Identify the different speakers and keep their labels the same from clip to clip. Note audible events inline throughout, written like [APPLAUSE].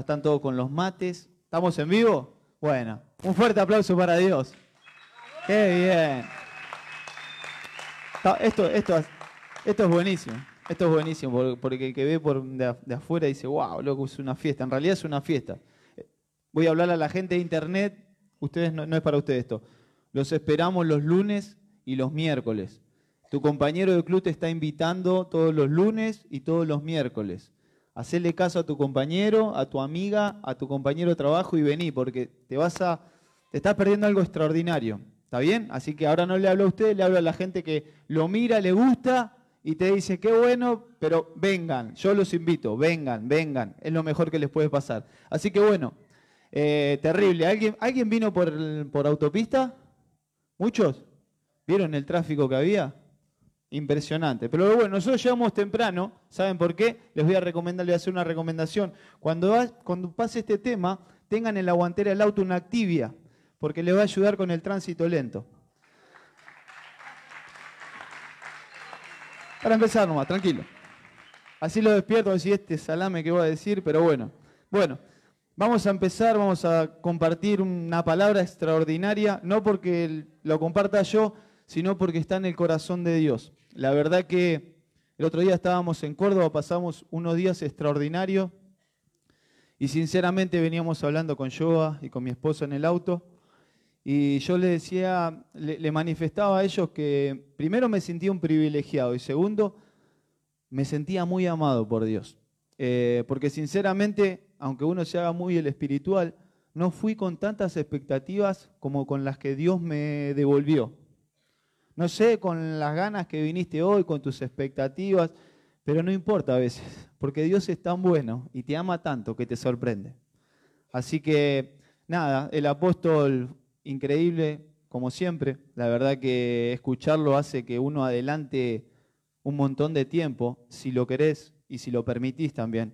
Speaker 1: Están todos con los mates. ¿Estamos en vivo? Bueno, un fuerte aplauso para Dios. ¡Qué bien! Esto, esto, esto es buenísimo. Esto es buenísimo, porque el que ve por de, afuera dice, wow, loco, es una fiesta. En realidad es una fiesta. Voy a hablar a la gente de internet. Ustedes no, no es para ustedes esto. Los esperamos los lunes y los miércoles. Tu compañero de club te está invitando todos los lunes y todos los miércoles. Hacele caso a tu compañero, a tu amiga, a tu compañero de trabajo y vení, porque te vas a. te estás perdiendo algo extraordinario. ¿Está bien? Así que ahora no le hablo a usted, le hablo a la gente que lo mira, le gusta y te dice, qué bueno, pero vengan, yo los invito, vengan, vengan, es lo mejor que les puede pasar. Así que bueno, eh, terrible. ¿Alguien, ¿Alguien vino por, por autopista? ¿Muchos? ¿Vieron el tráfico que había? Impresionante. Pero bueno, nosotros llegamos temprano, ¿saben por qué? Les voy a recomendar, les voy a hacer una recomendación. Cuando, pase este tema, tengan en la guantera del auto una activia, porque les va a ayudar con el tránsito lento. Para empezar nomás, tranquilo. Así lo despierto, así este salame que voy a decir, pero bueno. Bueno, vamos a empezar, vamos a compartir una palabra extraordinaria, no porque lo comparta yo, sino porque está en el corazón de Dios. La verdad que el otro día estábamos en Córdoba, pasamos unos días extraordinarios y sinceramente veníamos hablando con Joa y con mi esposa en el auto y yo le decía, le, manifestaba a ellos que primero me sentía un privilegiado y segundo, me sentía muy amado por Dios. Eh, porque sinceramente, aunque uno se haga muy el espiritual, no fui con tantas expectativas como con las que Dios me devolvió. No sé, con las ganas que viniste hoy, con tus expectativas, pero no importa a veces, porque Dios es tan bueno y te ama tanto que te sorprende. Así que, nada, el apóstol increíble, como siempre, la verdad que escucharlo hace que uno adelante un montón de tiempo, si lo querés y si lo permitís también.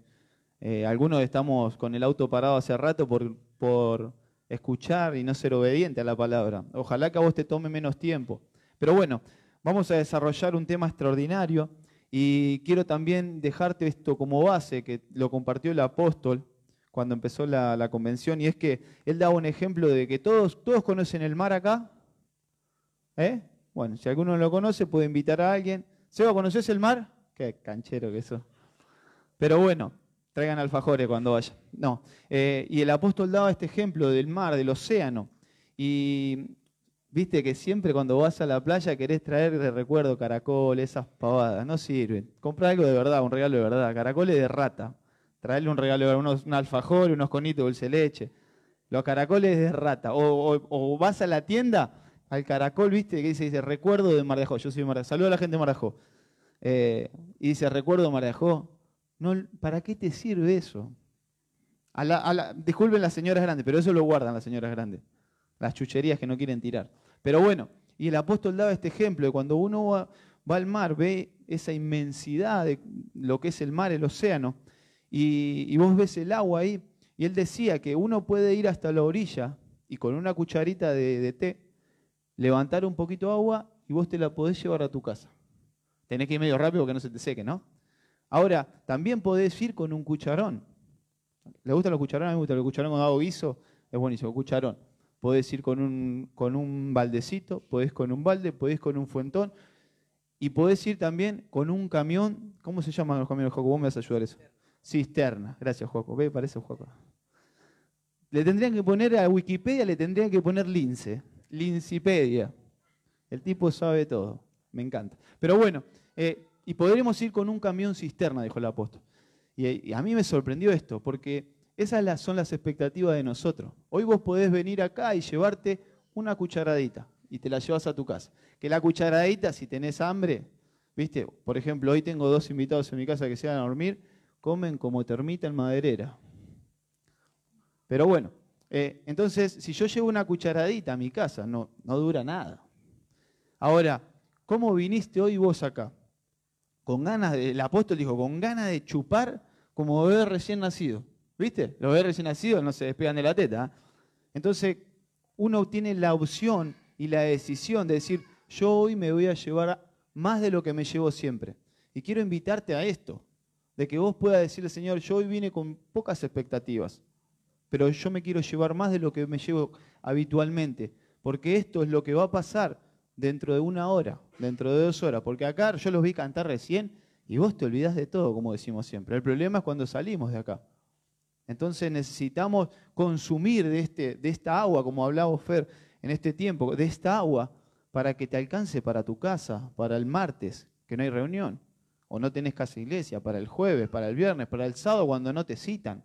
Speaker 1: Eh, algunos estamos con el auto parado hace rato por, por escuchar y no ser obediente a la palabra. Ojalá que a vos te tome menos tiempo. Pero bueno, vamos a desarrollar un tema extraordinario y quiero también dejarte esto como base, que lo compartió el apóstol cuando empezó la, convención, y es que él daba un ejemplo de que todos, todos conocen el mar acá. ¿Eh? Bueno, si alguno lo conoce, puede invitar a alguien. Seba, ¿conoces el mar? Qué canchero que eso. Pero bueno, traigan alfajores cuando vayan. No. Eh, y el apóstol daba este ejemplo del mar, del océano. Y Viste que siempre cuando vas a la playa querés traer de recuerdo caracoles, esas pavadas, no sirven. Compra algo de verdad, un regalo de verdad. Caracoles de rata. Traerle un regalo de unos, un alfajor, unos conitos de dulce leche. Los caracoles de rata. O, vas a la tienda, al caracol, viste, que dice, dice recuerdo de Marajó. Yo soy Marajó. Saludo a la gente de Marajó. Eh, y dice, recuerdo de Marajó. No, ¿Para qué te sirve eso? A la, disculpen las señoras grandes, pero eso lo guardan las señoras grandes. Las chucherías que no quieren tirar. Pero bueno, y el apóstol daba este ejemplo de cuando uno va, al mar, ve esa inmensidad de lo que es el mar, el océano, y, vos ves el agua ahí, y él decía que uno puede ir hasta la orilla y con una cucharita de, té levantar un poquito de agua y vos te la podés llevar a tu casa. Tenés que ir medio rápido que no se te seque, ¿no? Ahora, también podés ir con un cucharón. ¿Le gustan los cucharones? A mí me gusta el cucharón con hago guiso, es buenísimo, cucharón podés ir con un, con un baldecito, podés con un balde, podés con un fuentón y podés ir también con un camión, ¿cómo se llaman los camiones, Joco? Vos me vas a ayudar eso. Cisterna, gracias Joco, ¿ve? Parece Joco. Le tendrían que poner a Wikipedia, le tendrían que poner lince, lincipedia. El tipo sabe todo, me encanta. Pero bueno, eh, y podremos ir con un camión cisterna, dijo el apóstol. y a mí me sorprendió esto, porque esas son las expectativas de nosotros. Hoy vos podés venir acá y llevarte una cucharadita y te la llevas a tu casa. Que la cucharadita, si tenés hambre, viste, por ejemplo, hoy tengo dos invitados en mi casa que se van a dormir, comen como termita en maderera. Pero bueno, eh, entonces, si yo llevo una cucharadita a mi casa, no, no dura nada. Ahora, ¿cómo viniste hoy vos acá? Con ganas, de, el apóstol dijo, con ganas de chupar como bebé recién nacido. ¿Viste? Los bebés recién nacidos no se despegan de la teta. Entonces, uno tiene la opción y la decisión de decir, yo hoy me voy a llevar más de lo que me llevo siempre. Y quiero invitarte a esto, de que vos puedas decirle, Señor, yo hoy vine con pocas expectativas, pero yo me quiero llevar más de lo que me llevo habitualmente, porque esto es lo que va a pasar dentro de una hora, dentro de dos horas, porque acá yo los vi cantar recién y vos te olvidás de todo, como decimos siempre. El problema es cuando salimos de acá. Entonces necesitamos consumir de, este, de esta agua, como hablaba Fer en este tiempo, de esta agua para que te alcance para tu casa, para el martes, que no hay reunión, o no tenés casa iglesia, para el jueves, para el viernes, para el sábado cuando no te citan,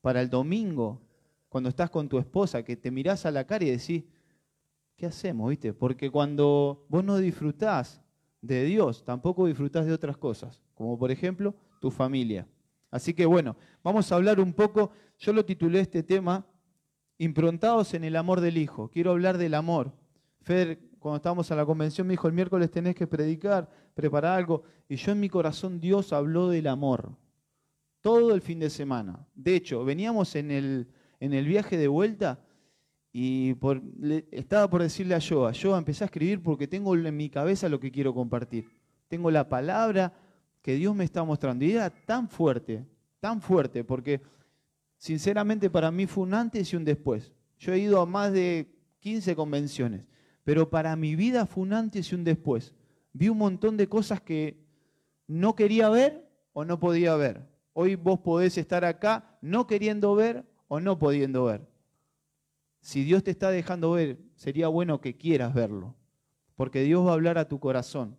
Speaker 1: para el domingo, cuando estás con tu esposa, que te mirás a la cara y decís, ¿qué hacemos? ¿Viste? Porque cuando vos no disfrutás de Dios, tampoco disfrutás de otras cosas, como por ejemplo tu familia. Así que bueno, vamos a hablar un poco, yo lo titulé este tema, improntados en el amor del Hijo. Quiero hablar del amor. Fer, cuando estábamos a la convención, me dijo, el miércoles tenés que predicar, preparar algo. Y yo en mi corazón Dios habló del amor. Todo el fin de semana. De hecho, veníamos en el, en el viaje de vuelta y estaba por decirle a Joa, Joa, empecé a escribir porque tengo en mi cabeza lo que quiero compartir. Tengo la palabra que Dios me está mostrando. Y era tan fuerte, tan fuerte, porque sinceramente para mí fue un antes y un después. Yo he ido a más de 15 convenciones, pero para mi vida fue un antes y un después. Vi un montón de cosas que no quería ver o no podía ver. Hoy vos podés estar acá no queriendo ver o no pudiendo ver. Si Dios te está dejando ver, sería bueno que quieras verlo, porque Dios va a hablar a tu corazón.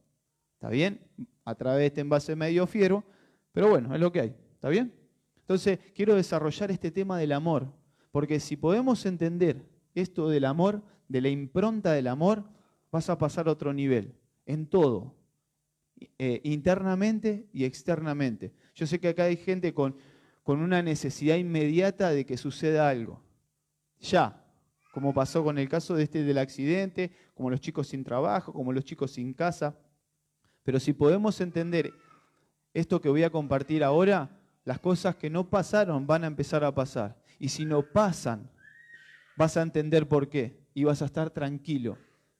Speaker 1: ¿Está bien? A través de este envase medio fiero, pero bueno, es lo que hay. ¿Está bien? Entonces, quiero desarrollar este tema del amor, porque si podemos entender esto del amor, de la impronta del amor, vas a pasar a otro nivel, en todo, eh, internamente y externamente. Yo sé que acá hay gente con, con una necesidad inmediata de que suceda algo. Ya, como pasó con el caso de este del accidente, como los chicos sin trabajo, como los chicos sin casa. Pero si podemos entender esto que voy a compartir ahora, las cosas que no pasaron van a empezar a pasar. Y si no pasan, vas a entender por qué. Y vas a estar tranquilo.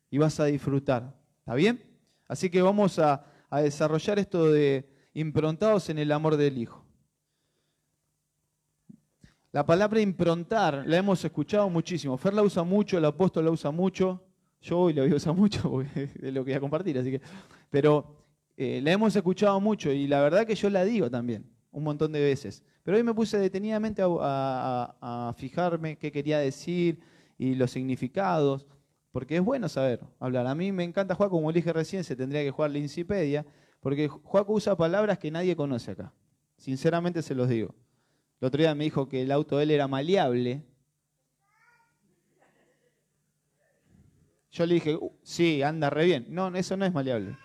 Speaker 1: Y vas a disfrutar. ¿Está bien? Así que vamos a, desarrollar esto de improntados en el amor del Hijo. La palabra improntar la hemos escuchado muchísimo. Fer la usa mucho, el apóstol la usa mucho. Yo hoy la voy a usar [LAUGHS] mucho porque es lo que voy a compartir, así que. Pero eh, la hemos escuchado mucho y la verdad que yo la digo también, un montón de veces. Pero hoy me puse detenidamente a, fijarme qué quería decir y los significados, porque es bueno saber hablar. A mí me encanta jugar, como dije recién, se tendría que jugar la Incipedia, porque Juaco usa palabras que nadie conoce acá. Sinceramente se los digo. El otro día me dijo que el auto de él era maleable. Yo le dije, uh, sí, anda re bien. No, eso no es maleable.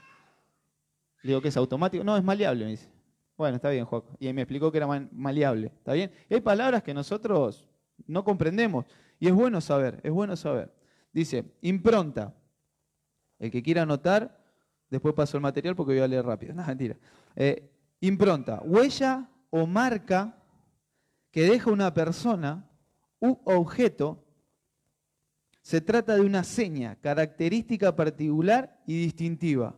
Speaker 1: Le digo que es automático. No, es maleable, me dice. Bueno, está bien, Juan. Y me explicó que era maleable. ¿Está bien? hay palabras que nosotros no comprendemos. Y es bueno saber, es bueno saber. Dice, impronta. El que quiera anotar, después paso el material porque voy a leer rápido. [LAUGHS] No, mentira. Eh, impronta. Huella o marca que deja una persona u objeto, se trata de una seña, característica particular y distintiva.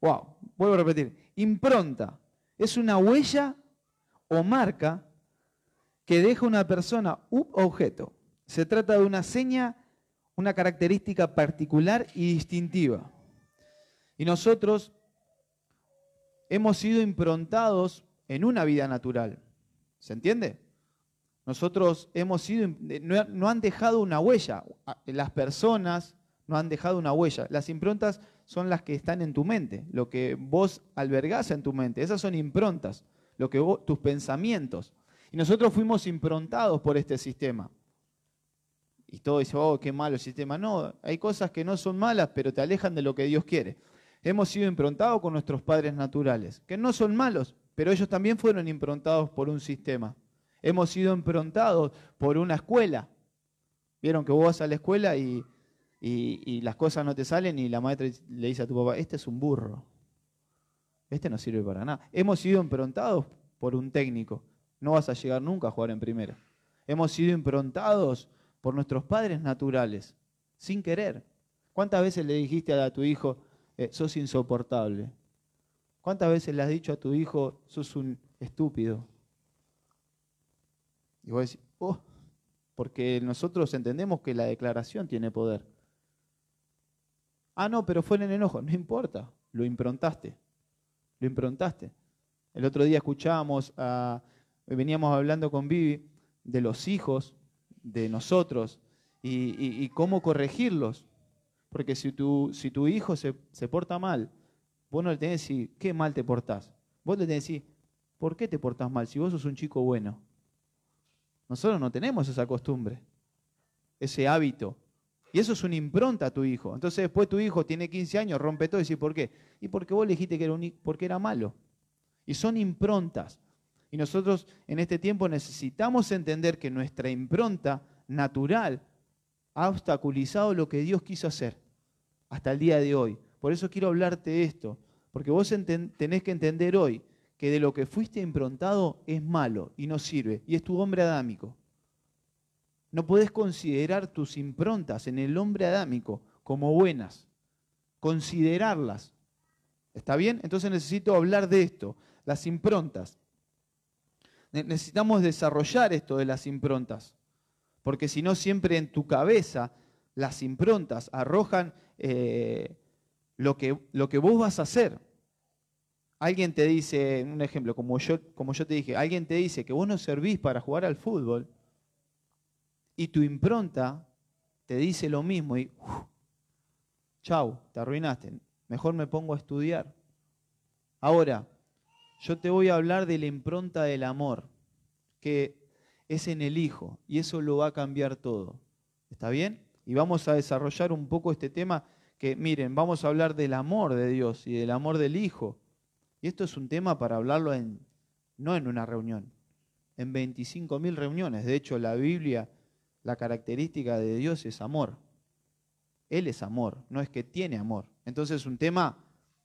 Speaker 1: Wow, vuelvo a repetir. Impronta es una huella o marca que deja una persona u objeto. Se trata de una seña, una característica particular y distintiva. Y nosotros hemos sido improntados en una vida natural. ¿Se entiende? Nosotros hemos sido, no han dejado una huella, las personas no han dejado una huella. Las improntas son las que están en tu mente, lo que vos albergás en tu mente. Esas son improntas, lo que tus pensamientos. Y nosotros fuimos improntados por este sistema. Y todo dice, oh, qué malo el sistema. No, hay cosas que no son malas, pero te alejan de lo que Dios quiere. Hemos sido improntados con nuestros padres naturales, que no son malos, pero ellos también fueron improntados por un sistema hemos sido improntados por una escuela. Vieron que vos vas a la escuela y, las cosas no te salen y la maestra le dice a tu papá, este es un burro, este no sirve para nada. Hemos sido improntados por un técnico, no vas a llegar nunca a jugar en primera. Hemos sido improntados por nuestros padres naturales, sin querer. ¿Cuántas veces le dijiste a tu hijo, eh, sos insoportable? ¿Cuántas veces le has dicho a tu hijo, sos un estúpido. Y vos decís, oh, porque nosotros entendemos que la declaración tiene poder. Ah, no, pero fue en el enojo. No importa, lo improntaste. Lo improntaste. El otro día escuchábamos, a, veníamos hablando con Vivi de los hijos, de nosotros, y, cómo corregirlos. Porque si tu, si tu hijo se, se, porta mal, vos no le tenés que decir, ¿qué mal te portás? Vos le tenés que decir, ¿por qué te portás mal si vos sos un chico bueno? Nosotros no tenemos esa costumbre, ese hábito. Y eso es una impronta a tu hijo. Entonces después tu hijo tiene 15 años, rompe todo y dice, ¿por qué? Y porque vos le dijiste que era un, porque era malo. Y son improntas. Y nosotros en este tiempo necesitamos entender que nuestra impronta natural ha obstaculizado lo que Dios quiso hacer hasta el día de hoy. Por eso quiero hablarte de esto, porque vos tenés que entender hoy que de lo que fuiste improntado es malo y no sirve, y es tu hombre adámico. No puedes considerar tus improntas en el hombre adámico como buenas, considerarlas. ¿Está bien? Entonces necesito hablar de esto, las improntas. Necesitamos desarrollar esto de las improntas, porque si no siempre en tu cabeza las improntas arrojan eh, lo, que, lo que vos vas a hacer. Alguien te dice, un ejemplo, como yo, como yo te dije, alguien te dice que vos no servís para jugar al fútbol y tu impronta te dice lo mismo y chau, te arruinaste, mejor me pongo a estudiar. Ahora, yo te voy a hablar de la impronta del amor, que es en el Hijo, y eso lo va a cambiar todo. ¿Está bien? Y vamos a desarrollar un poco este tema que, miren, vamos a hablar del amor de Dios y del amor del Hijo. Y esto es un tema para hablarlo en, no en una reunión, en 25.000 reuniones. De hecho, la Biblia, la característica de Dios es amor. Él es amor, no es que tiene amor. Entonces es un tema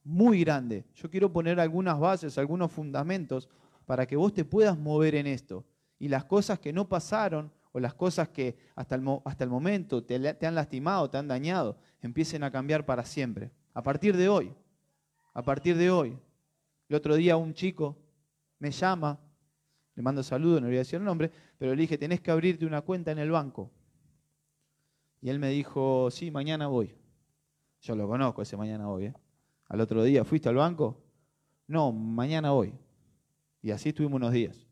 Speaker 1: muy grande. Yo quiero poner algunas bases, algunos fundamentos para que vos te puedas mover en esto. Y las cosas que no pasaron o las cosas que hasta el, hasta el momento te, te han lastimado, te han dañado, empiecen a cambiar para siempre. A partir de hoy. A partir de hoy. El otro día un chico me llama, le mando saludos, no le voy a decir el nombre, pero le dije, tenés que abrirte una cuenta en el banco. Y él me dijo, sí, mañana voy. Yo lo conozco ese mañana voy. ¿eh? Al otro día, ¿fuiste al banco? No, mañana voy. Y así estuvimos unos días.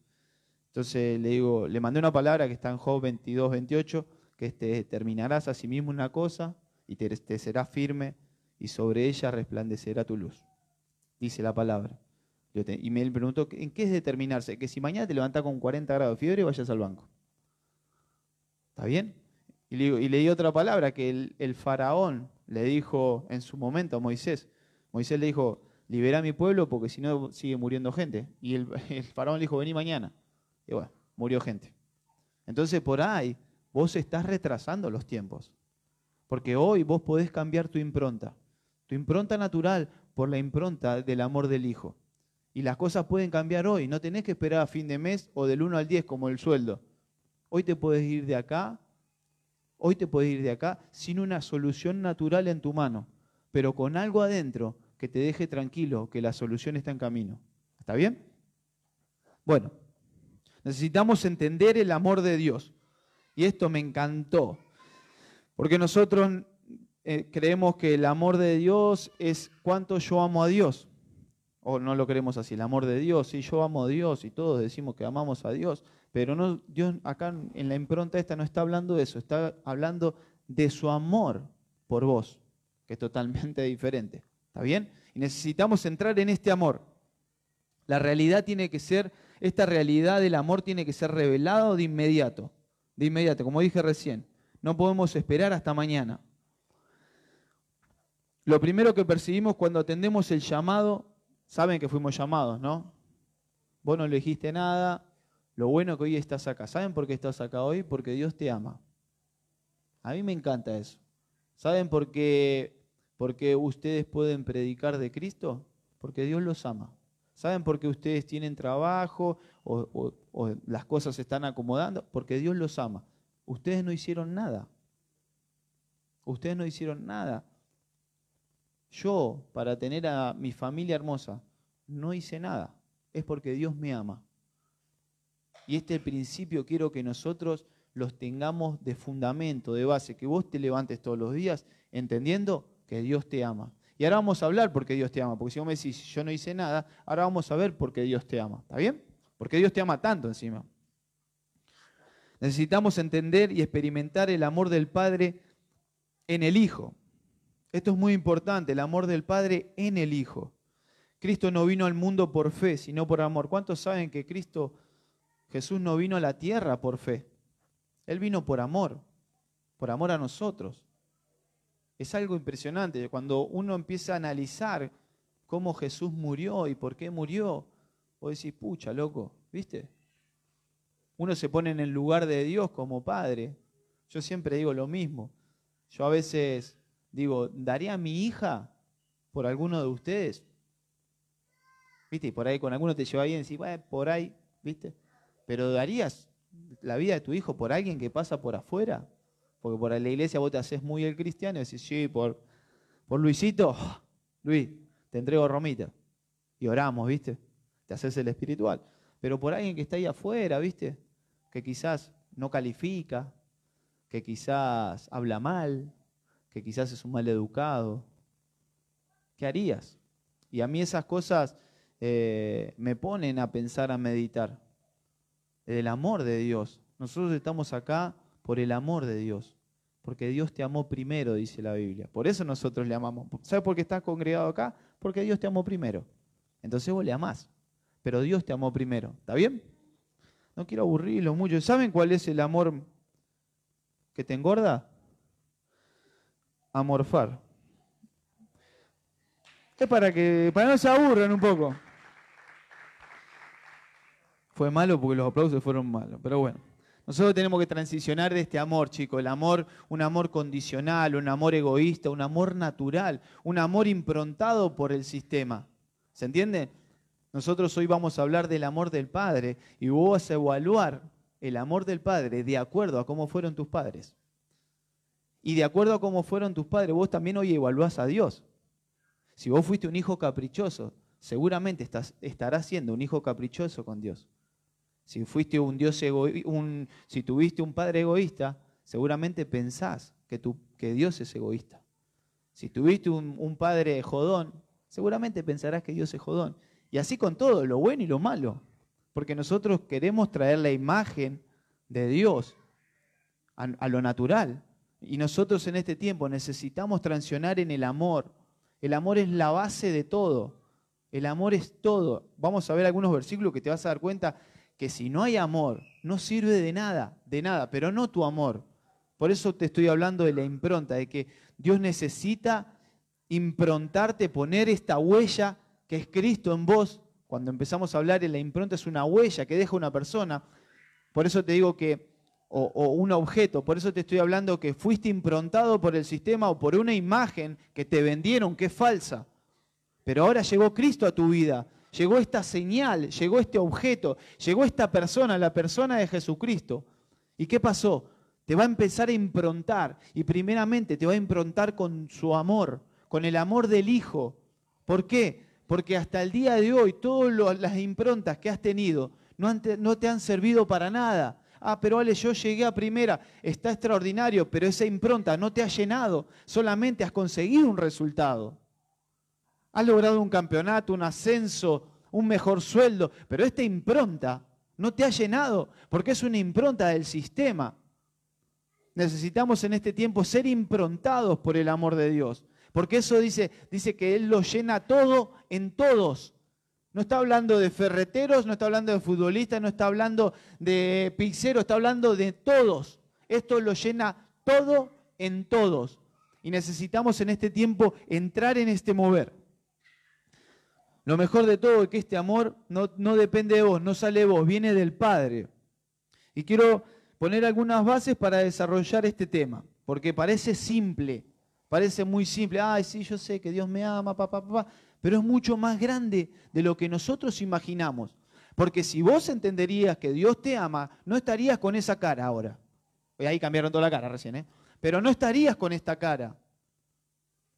Speaker 1: Entonces le digo, le mandé una palabra que está en Job 22, 28, que te terminarás a sí mismo una cosa y te, te será firme y sobre ella resplandecerá tu luz. Dice la palabra. Y me preguntó, ¿en qué es determinarse? Que si mañana te levantás con 40 grados de fiebre, vayas al banco. ¿Está bien? Y, le leí otra palabra que el, faraón le dijo en su momento a Moisés. Moisés le dijo, libera a mi pueblo porque si no sigue muriendo gente. Y el, [LAUGHS] el faraón le dijo, vení mañana. Y bueno, murió gente. Entonces por ahí vos estás retrasando los tiempos. Porque hoy vos podés cambiar tu impronta. Tu impronta natural por la impronta del amor del Hijo. Y las cosas pueden cambiar hoy. No tenés que esperar a fin de mes o del 1 al 10 como el sueldo. Hoy te puedes ir de acá, hoy te puedes ir de acá sin una solución natural en tu mano, pero con algo adentro que te deje tranquilo que la solución está en camino. ¿Está bien? Bueno, necesitamos entender el amor de Dios. Y esto me encantó, porque nosotros eh, creemos que el amor de Dios es cuánto yo amo a Dios o no lo queremos así, el amor de Dios, sí, yo amo a Dios y todos decimos que amamos a Dios, pero no, Dios acá en la impronta esta no está hablando de eso, está hablando de su amor por vos, que es totalmente [LAUGHS] diferente. ¿Está bien? Y necesitamos entrar en este amor. La realidad tiene que ser, esta realidad del amor tiene que ser revelado de inmediato, de inmediato, como dije recién. No podemos esperar hasta mañana. Lo primero que percibimos cuando atendemos el llamado Saben que fuimos llamados, ¿no? Vos no elegiste nada. Lo bueno que hoy estás acá. ¿Saben por qué estás acá hoy? Porque Dios te ama. A mí me encanta eso. ¿Saben por qué, por qué ustedes pueden predicar de Cristo? Porque Dios los ama. ¿Saben por qué ustedes tienen trabajo o, o las cosas se están acomodando? Porque Dios los ama. Ustedes no hicieron nada. Ustedes no hicieron nada. Yo, para tener a mi familia hermosa, no hice nada. es porque Dios me ama. Y este principio quiero que nosotros los tengamos de fundamento, de base, que vos te levantes todos los días entendiendo que Dios te ama. Y ahora vamos a hablar por qué Dios te ama, porque si vos me decís, yo no hice nada, ahora vamos a ver por qué Dios te ama. ¿Está bien? Porque Dios te ama tanto encima. Necesitamos entender y experimentar el amor del Padre en el Hijo. Esto es muy importante, el amor del Padre en el Hijo. Cristo no vino al mundo por fe, sino por amor. ¿Cuántos saben que Cristo, Jesús no vino a la tierra por fe? Él vino por amor, por amor a nosotros. Es algo impresionante. Cuando uno empieza a analizar cómo Jesús murió y por qué murió, vos decís, pucha, loco, ¿viste? Uno se pone en el lugar de Dios como padre. Yo siempre digo lo mismo. Yo a veces digo, ¿daría a mi hija por alguno de ustedes? ¿Viste? Y por ahí con alguno te lleva bien decís, bueno, por ahí, ¿viste? Pero ¿darías la vida de tu hijo por alguien que pasa por afuera? Porque por la iglesia vos te haces muy el cristiano y decís, sí, por, por Luisito, Luis, te entrego romita. Y oramos, ¿viste? Te haces el espiritual. Pero por alguien que está ahí afuera, ¿viste? Que quizás no califica, que quizás habla mal, que quizás es un mal educado. ¿Qué harías? Y a mí esas cosas eh, me ponen a pensar, a meditar. El amor de Dios. Nosotros estamos acá por el amor de Dios. Porque Dios te amó primero, dice la Biblia. Por eso nosotros le amamos. ¿Sabes por qué estás congregado acá? Porque Dios te amó primero. Entonces vos le amás. Pero Dios te amó primero. ¿Está bien? No quiero aburrirlo mucho. ¿Saben cuál es el amor que te engorda? Amorfar. Es para que para no se aburran un poco. Fue malo porque los aplausos fueron malos, pero bueno. Nosotros tenemos que transicionar de este amor, chicos, el amor, un amor condicional, un amor egoísta, un amor natural, un amor improntado por el sistema. ¿Se entiende? Nosotros hoy vamos a hablar del amor del Padre y vos vas a evaluar el amor del Padre de acuerdo a cómo fueron tus padres. Y de acuerdo a cómo fueron tus padres, vos también hoy evaluás a Dios. Si vos fuiste un hijo caprichoso, seguramente estarás siendo un hijo caprichoso con Dios. Si fuiste un Dios si tuviste un padre egoísta, seguramente pensás que, Dios es egoísta. Si tuviste un, padre jodón, seguramente pensarás que Dios es jodón. Y así con todo, lo bueno y lo malo. Porque nosotros queremos traer la imagen de Dios a lo natural. Y nosotros en este tiempo necesitamos transicionar en el amor. El amor es la base de todo. El amor es todo. Vamos a ver algunos versículos que te vas a dar cuenta que si no hay amor, no sirve de nada, de nada, pero no tu amor. Por eso te estoy hablando de la impronta, de que Dios necesita improntarte, poner esta huella que es Cristo en vos. Cuando empezamos a hablar de la impronta es una huella que deja una persona. Por eso te digo que, o, un objeto, por eso te estoy hablando que fuiste improntado por el sistema o por una imagen que te vendieron que es falsa. Pero ahora llegó Cristo a tu vida llegó esta señal, llegó este objeto, llegó esta persona, la persona de Jesucristo. ¿Y qué pasó? Te va a empezar a improntar y primeramente te va a improntar con su amor, con el amor del Hijo. ¿Por qué? Porque hasta el día de hoy todas las improntas que has tenido no te han servido para nada. Ah, pero Ale, yo llegué a primera, está extraordinario, pero esa impronta no te ha llenado, solamente has conseguido un resultado. Has logrado un campeonato, un ascenso, un mejor sueldo, pero esta impronta no te ha llenado porque es una impronta del sistema. Necesitamos en este tiempo ser improntados por el amor de Dios, porque eso dice, dice que Él lo llena todo en todos. No está hablando de ferreteros, no está hablando de futbolistas, no está hablando de pizzeros, está hablando de todos. Esto lo llena todo en todos. Y necesitamos en este tiempo entrar en este mover. Lo mejor de todo es que este amor no, no depende de vos, no sale de vos, viene del Padre. Y quiero poner algunas bases para desarrollar este tema, porque parece simple, parece muy simple. Ay, sí, yo sé que Dios me ama, papá, papá, pero es mucho más grande de lo que nosotros imaginamos. Porque si vos entenderías que Dios te ama, no estarías con esa cara ahora. Ahí cambiaron toda la cara recién, ¿eh? Pero no estarías con esta cara.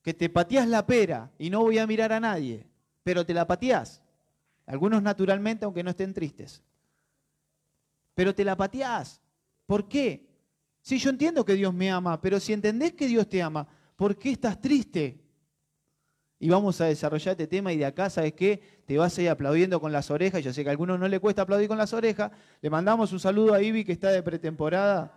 Speaker 1: Que te pateas la pera y no voy a mirar a nadie pero te la pateás. Algunos naturalmente, aunque no estén tristes. Pero te la pateás. ¿Por qué? Sí, yo entiendo que Dios me ama, pero si entendés que Dios te ama, ¿por qué estás triste? Y vamos a desarrollar este tema y de acá, ¿sabes qué? Te vas a ir aplaudiendo con las orejas. Yo sé que a algunos no le cuesta aplaudir con las orejas. Le mandamos un saludo a Ivy que está de pretemporada.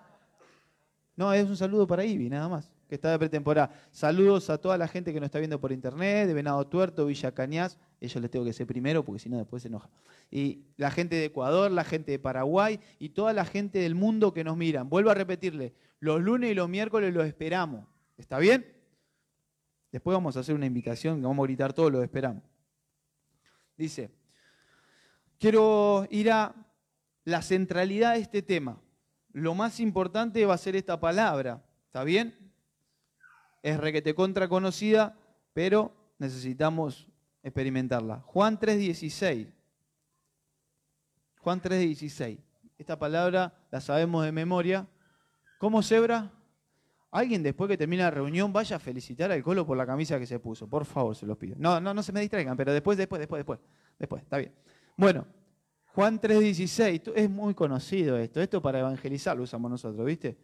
Speaker 1: No, es un saludo para Ivy, nada más, que está de pretemporada. Saludos a toda la gente que nos está viendo por internet, de Venado Tuerto, Villa Cañas. Ellos les tengo que ser primero porque si no después se enoja. Y la gente de Ecuador, la gente de Paraguay y toda la gente del mundo que nos miran. Vuelvo a repetirle, los lunes y los miércoles los esperamos. ¿Está bien? Después vamos a hacer una invitación, que vamos a gritar todos, los esperamos. Dice, quiero ir a la centralidad de este tema. Lo más importante va a ser esta palabra, ¿está bien? Es requete contra conocida, pero necesitamos experimentarla. Juan 3.16. Juan 3.16. Esta palabra la sabemos de memoria. ¿Cómo cebra? Alguien después que termine la reunión vaya a felicitar al Colo por la camisa que se puso. Por favor, se los pido. No, no, no se me distraigan, pero después, después, después, después. Después, está bien. Bueno, Juan 3.16, es muy conocido esto. Esto para evangelizar lo usamos nosotros, ¿viste?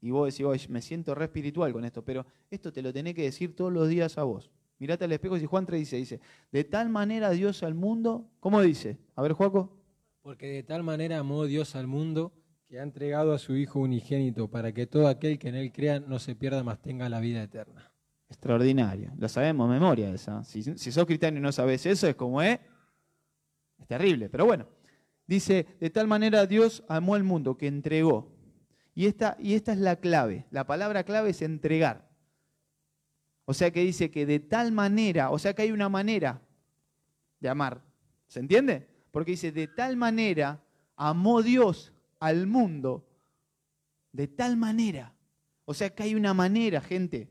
Speaker 1: Y vos decís, oye, me siento re espiritual con esto, pero esto te lo tenés que decir todos los días a vos. Mirate al espejo y Juan 3.16 dice, de tal manera Dios al mundo, ¿cómo dice? A ver, Juaco.
Speaker 2: Porque de tal manera amó Dios al mundo que ha entregado a su Hijo unigénito para que todo aquel que en Él crea no se pierda, más tenga la vida eterna.
Speaker 1: Extraordinario. Lo sabemos, memoria esa. Si, si sos cristiano y no sabes eso, es como es. Es terrible, pero bueno. Dice, de tal manera Dios amó al mundo que entregó. Y esta, y esta es la clave. La palabra clave es entregar. O sea que dice que de tal manera, o sea que hay una manera de amar. ¿Se entiende? Porque dice, de tal manera amó Dios al mundo de tal manera. O sea que hay una manera, gente.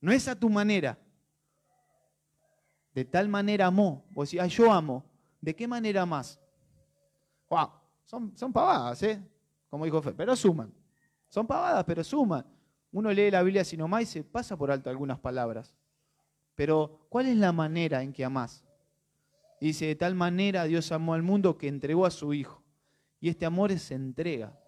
Speaker 1: No es a tu manera. De tal manera amó. Vos decís, yo amo. ¿De qué manera más? Wow, son, son pavadas, ¿eh? Como dijo Fe, pero suman. Son pavadas, pero suman. Uno lee la Biblia sin nomás y se pasa por alto algunas palabras. Pero, ¿cuál es la manera en que amás? Dice, de tal manera Dios amó al mundo que entregó a su Hijo. Y este amor es entrega.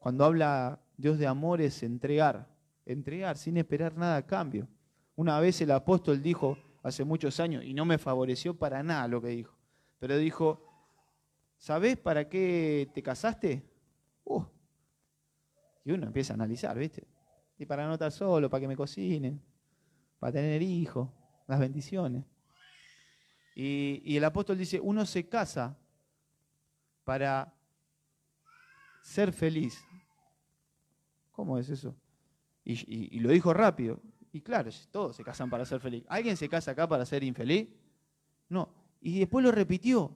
Speaker 1: Cuando habla Dios de amor es entregar, entregar sin esperar nada a cambio. Una vez el apóstol dijo, hace muchos años, y no me favoreció para nada lo que dijo, pero dijo, ¿sabés para qué te casaste? Uh. Y uno empieza a analizar, ¿viste? Y para no estar solo, para que me cocinen, para tener hijos, las bendiciones. Y, y el apóstol dice, uno se casa para ser feliz. ¿Cómo es eso? Y, lo dijo rápido. Y claro, todos se casan para ser feliz. ¿Alguien se casa acá para ser infeliz? No. Y después lo repitió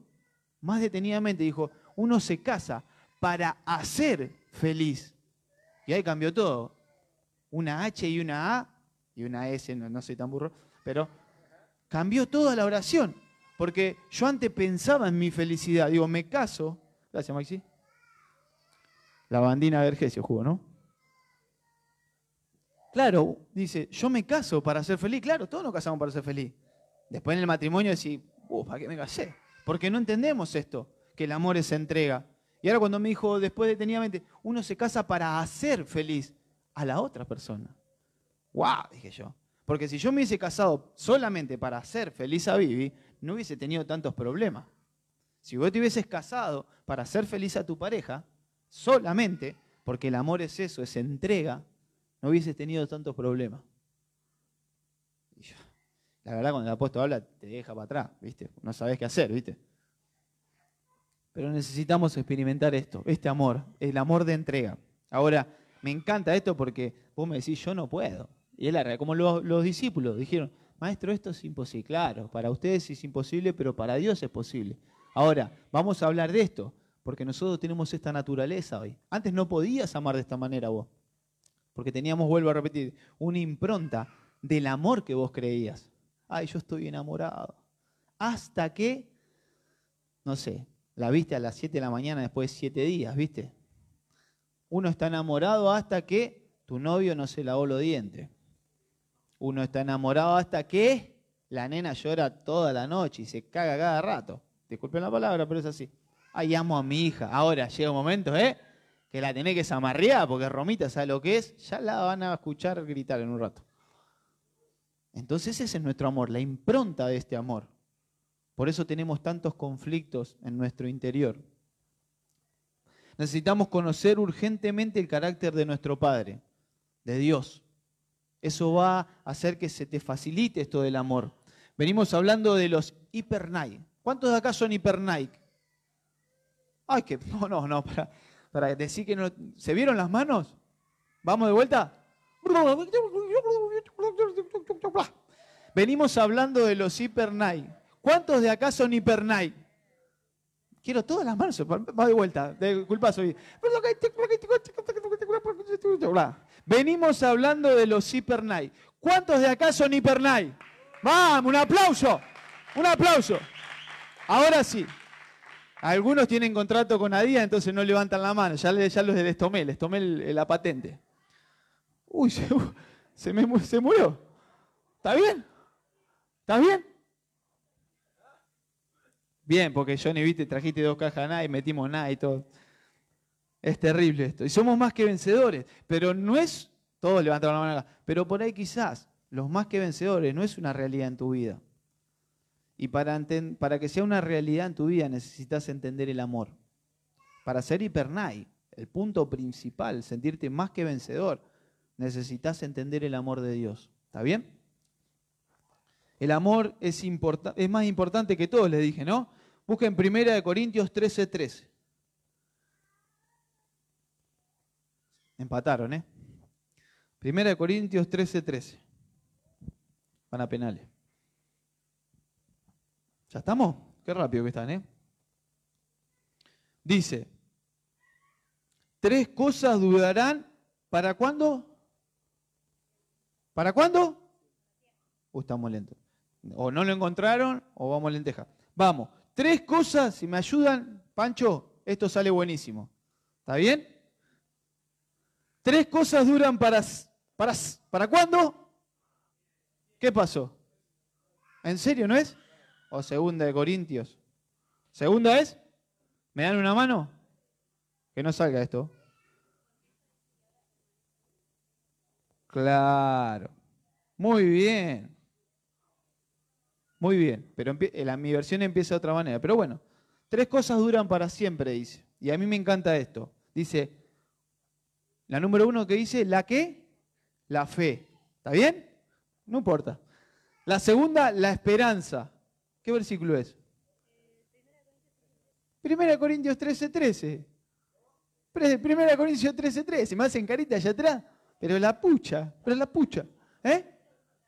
Speaker 1: más detenidamente. Dijo, uno se casa para hacer feliz. Y ahí cambió todo. Una H y una A y una S, no, no soy tan burro, pero cambió toda la oración. Porque yo antes pensaba en mi felicidad. Digo, me caso. Gracias, Maxi. La bandina de Vergesio jugó, ¿no? Claro, dice, yo me caso para ser feliz. Claro, todos nos casamos para ser feliz. Después en el matrimonio decís, uff, ¿para qué me casé? Porque no entendemos esto, que el amor es entrega. Y ahora cuando me dijo, después detenidamente, uno se casa para hacer feliz a la otra persona. ¡Wow! Dije yo. Porque si yo me hubiese casado solamente para hacer feliz a Vivi, no hubiese tenido tantos problemas. Si vos te hubieses casado para hacer feliz a tu pareja, solamente, porque el amor es eso, es entrega, no hubieses tenido tantos problemas. la verdad, cuando el apóstol habla, te deja para atrás, ¿viste? No sabes qué hacer, ¿viste? Pero necesitamos experimentar esto, este amor, el amor de entrega. Ahora, me encanta esto porque vos me decís, yo no puedo. Y es la como los discípulos dijeron, maestro, esto es imposible. Claro, para ustedes es imposible, pero para Dios es posible. Ahora, vamos a hablar de esto, porque nosotros tenemos esta naturaleza hoy. Antes no podías amar de esta manera vos, porque teníamos, vuelvo a repetir, una impronta del amor que vos creías. Ay, yo estoy enamorado. Hasta que, no sé, la viste a las 7 de la mañana después de 7 días, ¿viste? Uno está enamorado hasta que tu novio no se lavó los dientes. Uno está enamorado hasta que la nena llora toda la noche y se caga cada rato. Disculpen la palabra, pero es así. Ay, amo a mi hija. Ahora llega un momento, ¿eh? Que la tenés que zamarrear porque Romita sabe lo que es. Ya la van a escuchar gritar en un rato. Entonces ese es nuestro amor, la impronta de este amor. Por eso tenemos tantos conflictos en nuestro interior. Necesitamos conocer urgentemente el carácter de nuestro Padre, de Dios. Eso va a hacer que se te facilite esto del amor. Venimos hablando de los hiper ¿Cuántos de acá son hiper Ay, que [LAUGHS] no, no, no, para, decir que no. ¿Se vieron las manos? ¿Vamos de vuelta? Venimos hablando de los hiper ¿Cuántos de acá son hiper Quiero todas las manos. Va de vuelta. Disculpa, soy. Venimos hablando de los hiper ¿Cuántos de acá son hiper Vamos, un aplauso. Un aplauso. Ahora sí. Algunos tienen contrato con ADIA, entonces no levantan la mano. Ya, los les tomé, les tomé la patente. Uy, [LAUGHS] se, me, se murió. ¿Está bien? ¿Está bien? Bien, porque Johnny, viste, trajiste dos cajas nada y metimos nada y todo. Es terrible esto. Y somos más que vencedores. Pero no es, todos levantaron la mano acá, pero por ahí quizás los más que vencedores no es una realidad en tu vida. Y para, que sea una realidad en tu vida necesitas entender el amor. Para ser hipernai, el punto principal, sentirte más que vencedor, necesitas entender el amor de Dios. ¿Está bien? El amor es, más importante que todo, les dije, ¿no? Busquen 1 Corintios 13:13. 13. Empataron, ¿eh? 1 Corintios 13:13. 13. Van a penales. ¿Ya estamos? Qué rápido que están, ¿eh? Dice, tres cosas durarán, ¿para cuándo? ¿Para cuándo? Uh, estamos lentos. O no lo encontraron o vamos lenteja. Vamos, tres cosas, si me ayudan, Pancho, esto sale buenísimo. ¿Está bien? Tres cosas duran para, para, ¿para cuándo? ¿Qué pasó? ¿En serio no es? O segunda de Corintios? ¿Segunda es? ¿Me dan una mano? Que no salga esto. Claro. Muy bien. Muy bien. Pero la, mi versión empieza de otra manera. Pero bueno, tres cosas duran para siempre, dice. Y a mí me encanta esto. Dice, la número uno que dice, ¿la qué? La fe. ¿Está bien? No importa. La segunda, la esperanza. ¿Qué versículo es? Primera Corintios 13, 13. Primera Corintios 13, 13. Me hacen carita allá atrás. Pero la pucha, pero la pucha. ¿Eh?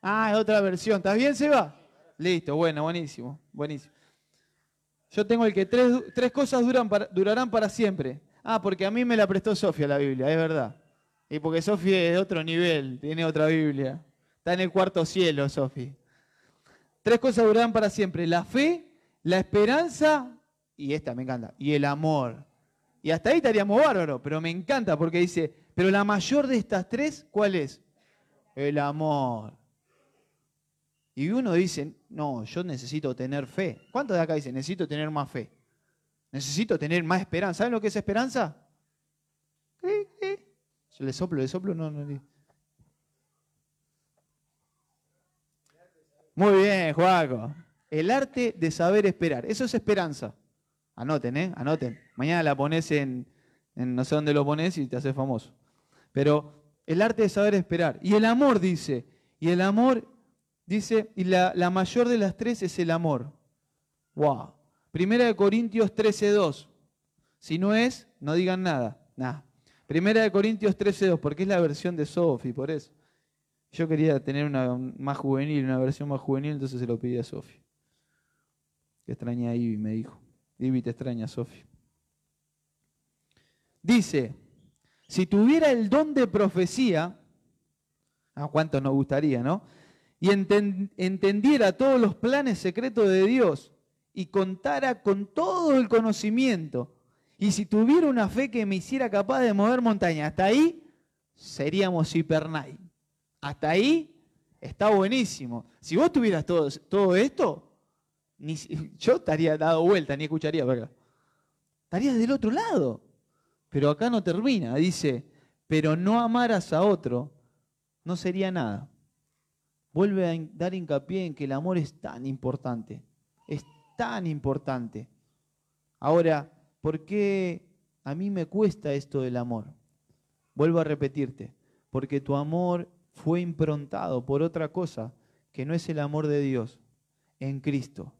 Speaker 1: Ah, es otra versión. ¿Estás bien, Seba? Listo, bueno, buenísimo, buenísimo. Yo tengo el que tres, tres cosas duran durarán para siempre. Ah, porque a mí me la prestó Sofía la Biblia, es verdad. Y porque Sofía es de otro nivel, tiene otra Biblia. Está en el cuarto cielo, Sofía. Tres cosas durarán para siempre. La fe, la esperanza y esta me encanta. Y el amor. Y hasta ahí estaríamos bárbaros, pero me encanta porque dice, pero la mayor de estas tres, ¿cuál es? El amor. Y uno dice, no, yo necesito tener fe. ¿Cuántos de acá dicen, necesito tener más fe? Necesito tener más esperanza. ¿Saben lo que es esperanza? ¿Qué? Le soplo, le soplo, no, no. Muy bien, Juaco. El arte de saber esperar. Eso es esperanza. Anoten, ¿eh? Anoten. Mañana la pones en, no sé dónde lo pones y te haces famoso. Pero el arte de saber esperar. Y el amor dice. Y el amor dice, y la, la mayor de las tres es el amor. Wow. Primera de Corintios 13.2. Si no es, no digan nada. Nada. Primera de Corintios 13.2, porque es la versión de Sophie, por eso. Yo quería tener una más juvenil, una versión más juvenil, entonces se lo pedí a Sofi. Que extraña a Ivy, me dijo. Ivy te extraña, Sofi. Dice, si tuviera el don de profecía, a cuánto nos gustaría, ¿no? Y entendiera todos los planes secretos de Dios y contara con todo el conocimiento, y si tuviera una fe que me hiciera capaz de mover montañas, hasta ahí seríamos hipernai. Hasta ahí está buenísimo. Si vos tuvieras todo, todo esto, [LAUGHS] yo estaría dado vuelta, ni escucharía. Estarías del otro lado. Pero acá no termina, dice, pero no amaras a otro, no sería nada. Vuelve a dar hincapié en que el amor es tan importante, es tan importante. Ahora, ¿por qué a mí me cuesta esto del amor? Vuelvo a repetirte, porque tu amor fue improntado por otra cosa que no es el amor de Dios en Cristo.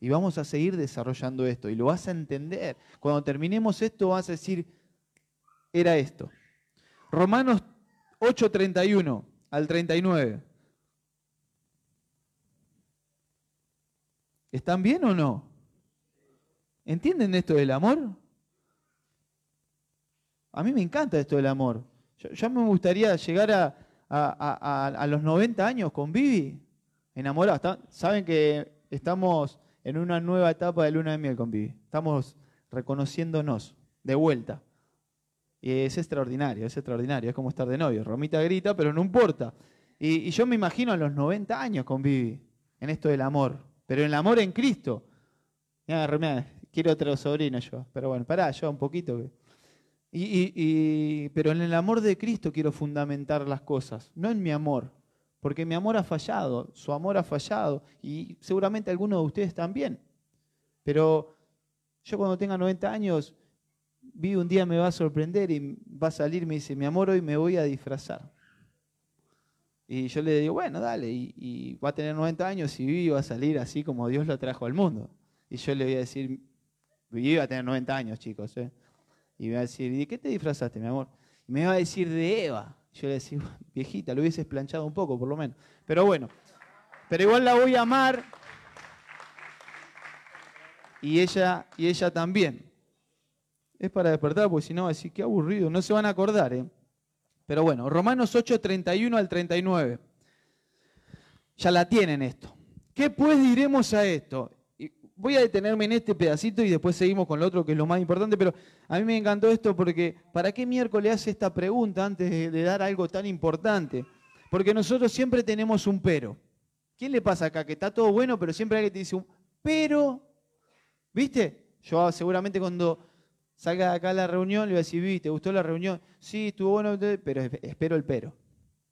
Speaker 1: Y vamos a seguir desarrollando esto y lo vas a entender. Cuando terminemos esto vas a decir, era esto. Romanos 8:31 al 39. ¿Están bien o no? ¿Entienden esto del amor? A mí me encanta esto del amor. Ya me gustaría llegar a, los 90 años con Vivi, enamorada. Saben que estamos en una nueva etapa de luna de miel con Vivi. Estamos reconociéndonos de vuelta. Y es extraordinario, es extraordinario, es como estar de novio. Romita grita, pero no importa. Y, yo me imagino a los 90 años con Vivi, en esto del amor, pero el amor en Cristo. quiero otro sobrino yo, pero bueno, pará, yo un poquito. Y, pero en el amor de Cristo quiero fundamentar las cosas, no en mi amor, porque mi amor ha fallado, su amor ha fallado, y seguramente algunos de ustedes también. Pero yo cuando tenga 90 años vi un día me va a sorprender y va a salir, me dice, mi amor, hoy me voy a disfrazar. Y yo le digo, bueno, dale, y, va a tener 90 años y Vivi va a salir así como Dios lo trajo al mundo. Y yo le voy a decir, Vivi va a tener 90 años, chicos, ¿eh? Y me va a decir, ¿de qué te disfrazaste, mi amor? Me va a decir de Eva. Yo le voy a decir, viejita, lo hubieses planchado un poco, por lo menos. Pero bueno, pero igual la voy a amar. Y ella, y ella también es para despertar, porque si no, así qué aburrido, no se van a acordar. ¿eh? Pero bueno, Romanos 8, 31 al 39. Ya la tienen esto. ¿Qué pues diremos a esto? Voy a detenerme en este pedacito y después seguimos con lo otro que es lo más importante, pero a mí me encantó esto porque ¿para qué miércoles hace esta pregunta antes de, de dar algo tan importante? Porque nosotros siempre tenemos un pero. ¿Quién le pasa acá? Que está todo bueno, pero siempre alguien te dice un pero. ¿Viste? Yo seguramente cuando salga de acá a la reunión, le voy a decir, ¿viste? ¿te gustó la reunión? Sí, estuvo bueno, pero espero el pero.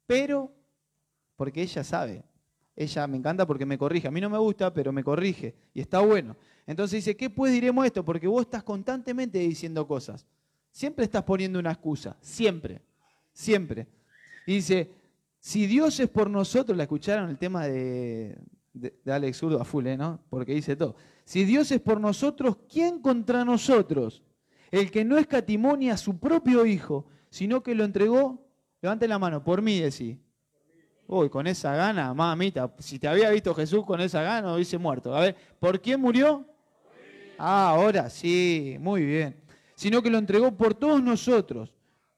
Speaker 1: Pero, porque ella sabe. Ella me encanta porque me corrige. A mí no me gusta, pero me corrige. Y está bueno. Entonces dice, ¿qué pues diremos esto? Porque vos estás constantemente diciendo cosas. Siempre estás poniendo una excusa. Siempre. Siempre. Y dice, si Dios es por nosotros, la escucharon el tema de, Alex Urdo a full, ¿eh? ¿no? Porque dice todo. Si Dios es por nosotros, ¿quién contra nosotros? El que no escatimonia a su propio hijo, sino que lo entregó, levante la mano, por mí decís. Uy, con esa gana, mamita, si te había visto Jesús con esa gana, hubiese muerto. A ver, ¿por quién murió? Ah, ahora sí, muy bien. Sino que lo entregó por todos nosotros.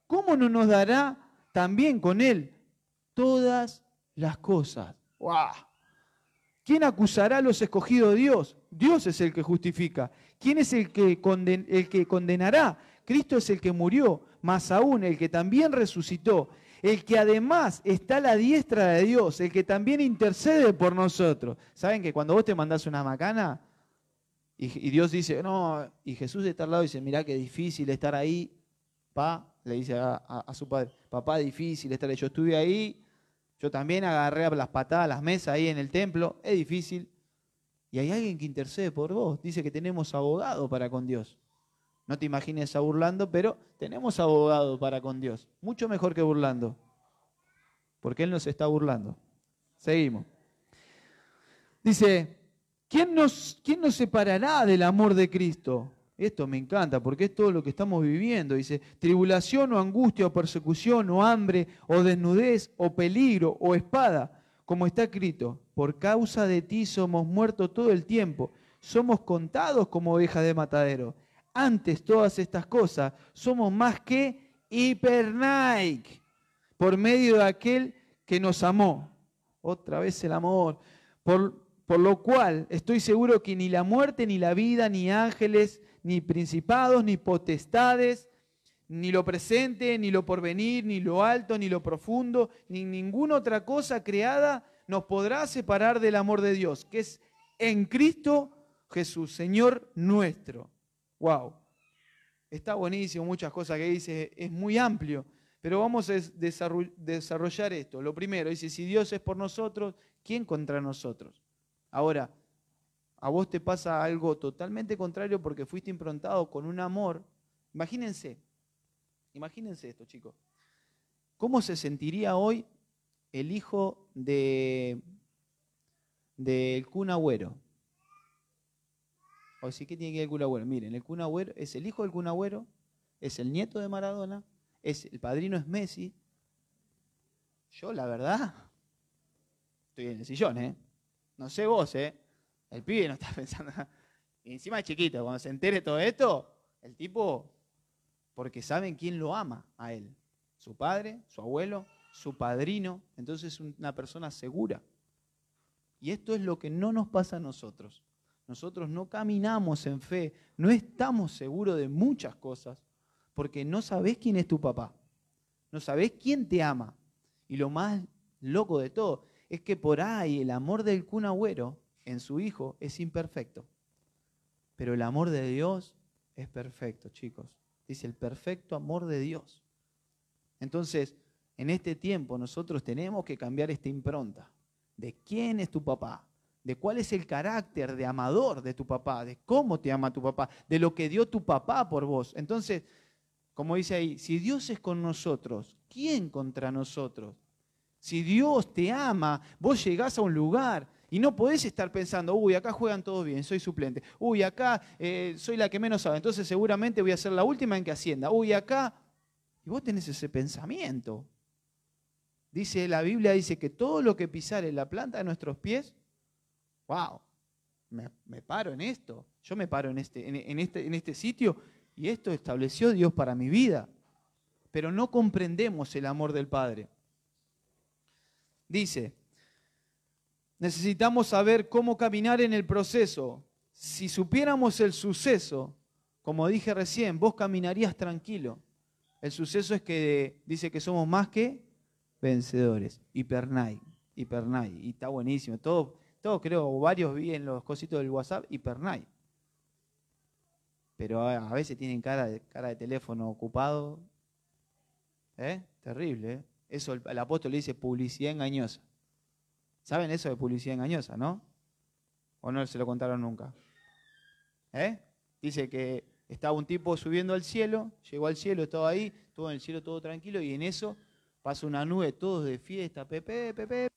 Speaker 1: ¿Cómo no nos dará también con él todas las cosas? ¡Wow! ¿Quién acusará a los escogidos de Dios? Dios es el que justifica. ¿Quién es el que, el que condenará? Cristo es el que murió, más aún el que también resucitó, el que además está a la diestra de Dios, el que también intercede por nosotros. ¿Saben que cuando vos te mandás una macana y, Dios dice, no, y Jesús está al lado y dice, mirá qué difícil estar ahí, pa, le dice a, a su padre, papá, difícil estar ahí, yo estuve ahí, yo también agarré las patadas, las mesas ahí en el templo, es difícil, y hay alguien que intercede por vos. Dice que tenemos abogado para con Dios. No te imagines a burlando, pero tenemos abogado para con Dios. Mucho mejor que burlando. Porque Él nos está burlando. Seguimos. Dice, ¿quién nos, ¿quién nos separará del amor de Cristo? Esto me encanta porque es todo lo que estamos viviendo. Dice, tribulación o angustia o persecución o hambre o desnudez o peligro o espada como está escrito, por causa de ti somos muertos todo el tiempo, somos contados como ovejas de matadero. Antes todas estas cosas somos más que hipernaik, por medio de aquel que nos amó. Otra vez el amor. Por, por lo cual estoy seguro que ni la muerte, ni la vida, ni ángeles, ni principados, ni potestades, ni lo presente, ni lo porvenir, ni lo alto, ni lo profundo, ni ninguna otra cosa creada nos podrá separar del amor de Dios, que es en Cristo Jesús, Señor nuestro. Wow. Está buenísimo, muchas cosas que dice, es muy amplio, pero vamos a desarrollar esto. Lo primero, dice, si Dios es por nosotros, ¿quién contra nosotros? Ahora, a vos te pasa algo totalmente contrario porque fuiste improntado con un amor. Imagínense, imagínense esto, chicos. ¿Cómo se sentiría hoy el hijo de del Kun Agüero? O sí, ¿qué tiene que ver el Kun? Miren, el Kun Agüero es el hijo del Kun es el nieto de Maradona, es el padrino es Messi. Yo, la verdad, estoy en el sillón, ¿eh? No sé vos, ¿eh? El pibe no está [LAUGHS] pensando. Y encima es chiquito, cuando se entere todo esto, el tipo, porque saben quién lo ama a él. Su padre, su abuelo, su padrino. Entonces es una persona segura. Y esto es lo que no nos pasa a nosotros. Nosotros no caminamos en fe, no estamos seguros de muchas cosas, porque no sabés quién es tu papá, no sabés quién te ama. Y lo más loco de todo es que por ahí el amor del cunagüero en su Hijo es imperfecto. Pero el amor de Dios es perfecto, chicos. Dice el perfecto amor de Dios. Entonces, en este tiempo nosotros tenemos que cambiar esta impronta de quién es tu papá, de cuál es el carácter de amador de tu papá, de cómo te ama tu papá, de lo que dio tu papá por vos. Entonces, como dice ahí, si Dios es con nosotros, ¿quién contra nosotros? Si Dios te ama, vos llegás a un lugar y no podés estar pensando, uy, acá juegan todos bien, soy suplente. Uy, acá eh, soy la que menos sabe, entonces seguramente voy a ser la última en que ascienda. Uy, acá... Y vos tenés ese pensamiento. Dice la Biblia, dice que todo lo que pisare la planta de nuestros pies, wow, me, paro en esto. Yo me paro en este, en, este, en este sitio y esto estableció Dios para mi vida. Pero no comprendemos el amor del Padre. Dice, necesitamos saber cómo caminar en el proceso. Si supiéramos el suceso, como dije recién, vos caminarías tranquilo. El suceso es que dice que somos más que vencedores. Hipernai, hipernai. Y está buenísimo. Todo, todo creo, varios vi en los cositos del WhatsApp, hipernai. Pero a veces tienen cara de, teléfono ocupado. ¿Eh? Terrible, ¿eh? Eso el, el apóstol le dice publicidad engañosa. ¿Saben eso de publicidad engañosa, no? ¿O no se lo contaron nunca? ¿Eh? Dice que estaba un tipo subiendo al cielo, llegó al cielo, estaba ahí, todo en el cielo todo tranquilo, y en eso pasa una nube, todos de fiesta, pepe, pepe.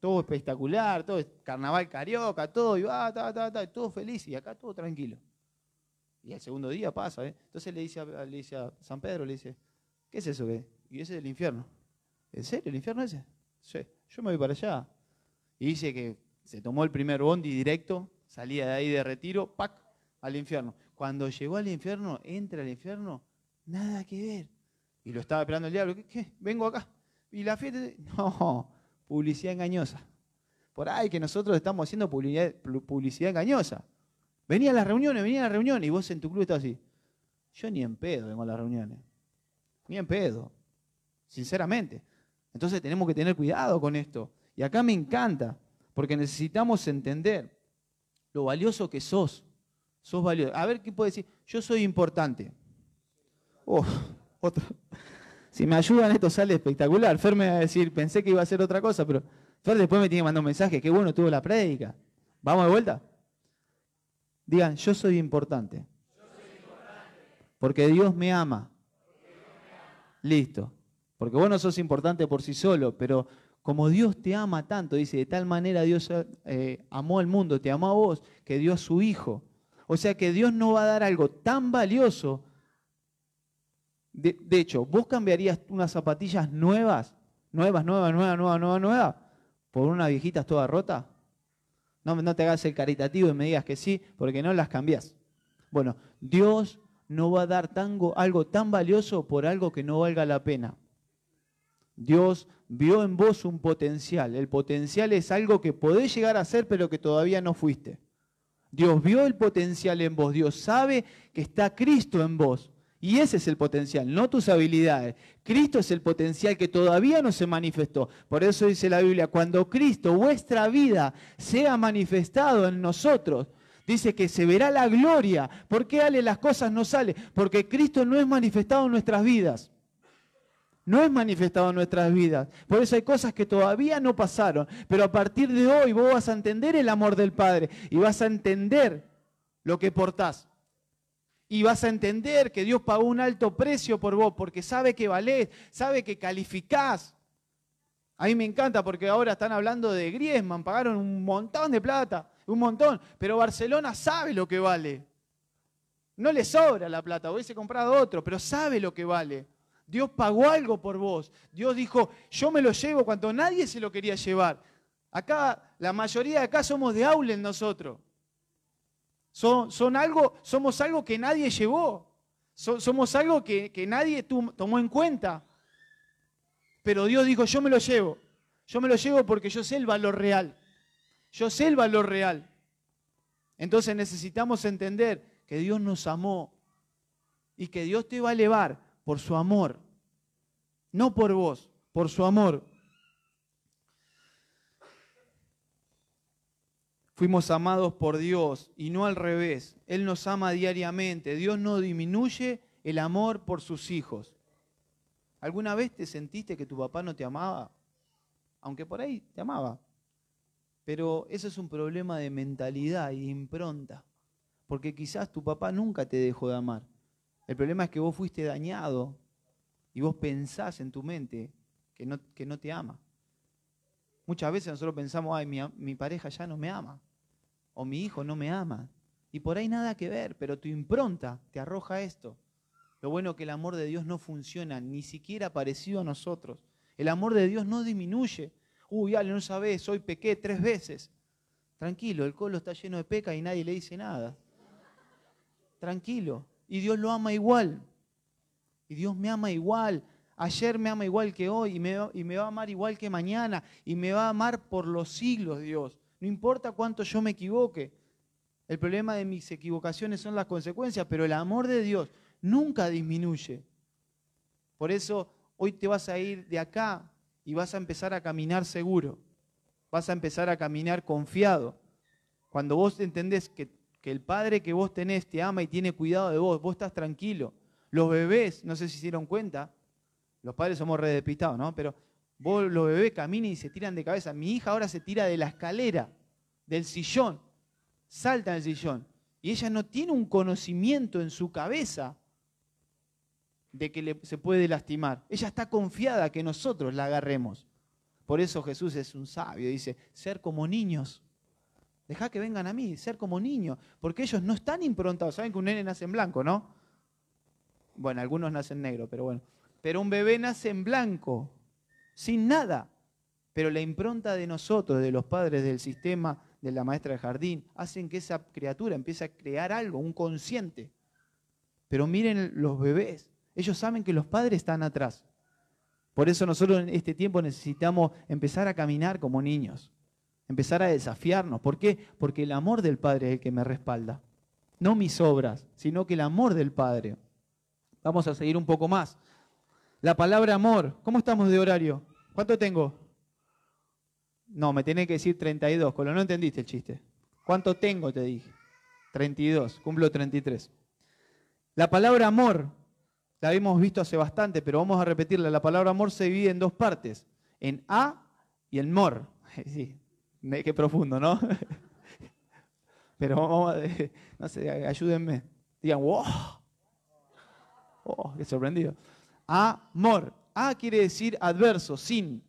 Speaker 1: Todo espectacular, todo carnaval carioca, todo, y va, ta, ta, ta, todo feliz, y acá todo tranquilo. Y el segundo día pasa, ¿eh? Entonces le dice, a, San Pedro, le dice, ¿qué es eso que? Y ese es el infierno. ¿En serio el infierno ese? Sí, yo me voy para allá. Y dice que se tomó el primer bondi directo, salía de ahí de retiro, ¡pac! al infierno. Cuando llegó al infierno, entra al infierno, nada que ver. Y lo estaba esperando el diablo, ¿qué? Vengo acá. Y la fiesta, [LAUGHS] no, publicidad engañosa. Por ahí que nosotros estamos haciendo publicidad, publicidad engañosa. Venía a las reuniones, venía a las reuniones y vos en tu club estás así. Yo ni en pedo vengo a las reuniones. Ni en pedo sinceramente. Entonces tenemos que tener cuidado con esto. Y acá me encanta, porque necesitamos entender lo valioso que sos. Sos valioso. A ver, ¿qué puede decir? Yo soy importante. Oh, otro. Si me ayudan, esto sale espectacular. Fer me va a decir, pensé que iba a ser otra cosa, pero Fer después me tiene que mandar un mensaje. Qué bueno tuvo la prédica. ¿Vamos de vuelta? Digan, yo soy importante. Yo soy importante. Porque Dios me ama. Listo. Porque vos no sos importante por sí solo, pero como Dios te ama tanto, dice, de tal manera Dios eh, amó al mundo, te amó a vos, que dio a su Hijo. O sea que Dios no va a dar algo tan valioso. De, hecho, vos cambiarías unas zapatillas nuevas, nuevas, nuevas, nuevas, nuevas, nuevas, nuevas, por unas viejitas todas rotas. No, te hagas el caritativo y me digas que sí, porque no las cambias. Bueno, Dios no va a dar algo tan valioso por algo que no valga la pena. Dios vio en vos un potencial. El potencial es algo que podés llegar a ser, pero que todavía no fuiste. Dios vio el potencial en vos, Dios sabe que está Cristo en vos. Y ese es el potencial, no tus habilidades. Cristo es el potencial que todavía no se manifestó. Por eso dice la Biblia, cuando Cristo, vuestra vida, sea manifestado en nosotros, dice que se verá la gloria. ¿Por qué Ale las cosas no salen? Porque Cristo no es manifestado en nuestras vidas. No es manifestado en nuestras vidas. Por eso hay cosas que todavía no pasaron. Pero a partir de hoy vos vas a entender el amor del Padre y vas a entender lo que portás y vas a entender que Dios pagó un alto precio por vos, porque sabe que valés, sabe que calificás. A mí me encanta porque ahora están hablando de Griezmann, pagaron un montón de plata, un montón, pero Barcelona sabe lo que vale. No le sobra la plata, hubiese comprado otro, pero sabe lo que vale. Dios pagó algo por vos. Dios dijo, yo me lo llevo cuando nadie se lo quería llevar. Acá, la mayoría de acá somos de Aulen nosotros. Son, algo, somos algo que nadie llevó. somos algo que, que nadie tomó en cuenta. Pero Dios dijo, yo me lo llevo. Yo me lo llevo porque yo sé el valor real. Yo sé el valor real. Entonces necesitamos entender que Dios nos amó y que Dios te va a elevar por su amor. No por vos, por su amor. Fuimos amados por Dios y no al revés. Él nos ama diariamente. Dios no disminuye el amor por sus hijos. ¿Alguna vez te sentiste que tu papá no te amaba? Aunque por ahí te amaba. Pero eso es un problema de mentalidad y de impronta. Porque quizás tu papá nunca te dejó de amar. El problema es que vos fuiste dañado y vos pensás en tu mente que no, que no te ama. Muchas veces nosotros pensamos, ay, mi, pareja ya no me ama, o mi hijo no me ama. Y por ahí nada que ver, pero tu impronta te arroja esto. Lo bueno es que el amor de Dios no funciona, ni siquiera parecido a nosotros. El amor de Dios no disminuye. Uy, Ale, no sabes, hoy pequé tres veces. Tranquilo, el colo está lleno de peca y nadie le dice nada. Tranquilo. Y Dios lo ama igual. Y Dios me ama igual. Ayer me ama igual que hoy y me, va a amar igual que mañana y me va a amar por los siglos, Dios. No importa cuánto yo me equivoque. El problema de mis equivocaciones son las consecuencias, pero el amor de Dios nunca disminuye. Por eso hoy te vas a ir de acá y vas a empezar a caminar seguro. Vas a empezar a caminar confiado. Cuando vos entendés que, que el Padre que vos tenés te ama y tiene cuidado de vos, vos estás tranquilo. Los bebés, no sé si se dieron cuenta, los padres somos re despistados, ¿no? Pero vos los bebés caminan y se tiran de cabeza. Mi hija ahora se tira de la escalera, del sillón, salta del sillón. Y ella no tiene un conocimiento en su cabeza de que se puede lastimar. Ella está confiada que nosotros la agarremos. Por eso Jesús es un sabio, dice, ser como niños. Deja que vengan a mí, ser como niños, porque ellos no están improntados. Saben que un nene nace en blanco, ¿no? Bueno, algunos nacen negro, pero bueno. Pero un bebé nace en blanco, sin nada. Pero la impronta de nosotros, de los padres del sistema, de la maestra de jardín, hacen que esa criatura empiece a crear algo, un consciente. Pero miren los bebés, ellos saben que los padres están atrás. Por eso nosotros en este tiempo necesitamos empezar a caminar como niños, empezar a desafiarnos. ¿Por qué? Porque el amor del Padre es el que me respalda. No mis obras, sino que el amor del Padre. Vamos a seguir un poco más. La palabra amor. ¿Cómo estamos de horario? ¿Cuánto tengo? No, me tenés que decir 32, con lo no entendiste el chiste. ¿Cuánto tengo? Te dije. 32, cumplo 33. La palabra amor, la hemos visto hace bastante, pero vamos a repetirla. La palabra amor se divide en dos partes, en a y en mor. [LAUGHS] Sí, qué profundo, ¿no? [LAUGHS] Pero vamos a, no sé, ayúdenme. Digan, wow. Oh, qué sorprendido. Amor. A quiere decir adverso, sin.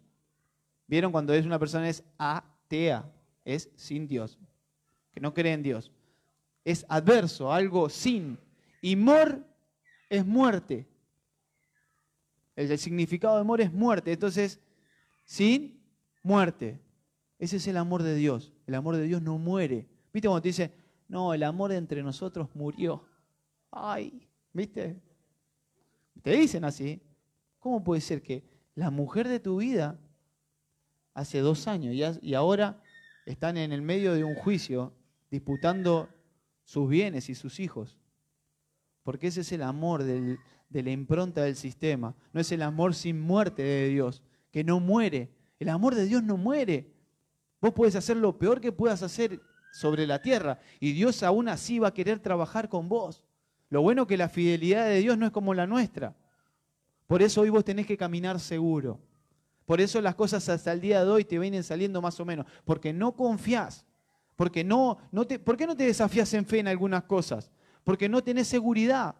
Speaker 1: ¿Vieron cuando es una persona es atea? Es sin Dios, que no cree en Dios. Es adverso, algo sin. Y mor es muerte. El, significado de amor es muerte. Entonces, sin muerte. Ese es el amor de Dios. El amor de Dios no muere. ¿Viste cuando te dice, no, el amor entre nosotros murió? Ay, ¿viste? Te dicen así. ¿Cómo puede ser que la mujer de tu vida hace dos años y, ahora están en el medio de un juicio disputando sus bienes y sus hijos. Porque ese es el amor de la impronta del sistema. No es el amor sin muerte de Dios, que no muere. El amor de Dios no muere. Vos puedes hacer lo peor que puedas hacer sobre la tierra y Dios aún así va a querer trabajar con vos. Lo bueno que la fidelidad de Dios no es como la nuestra. Por eso hoy vos tenés que caminar seguro. Por eso las cosas hasta el día de hoy te vienen saliendo más o menos. Porque no confías. Porque no, no te, ¿Por qué no te desafías en fe en algunas cosas? Porque no tenés seguridad.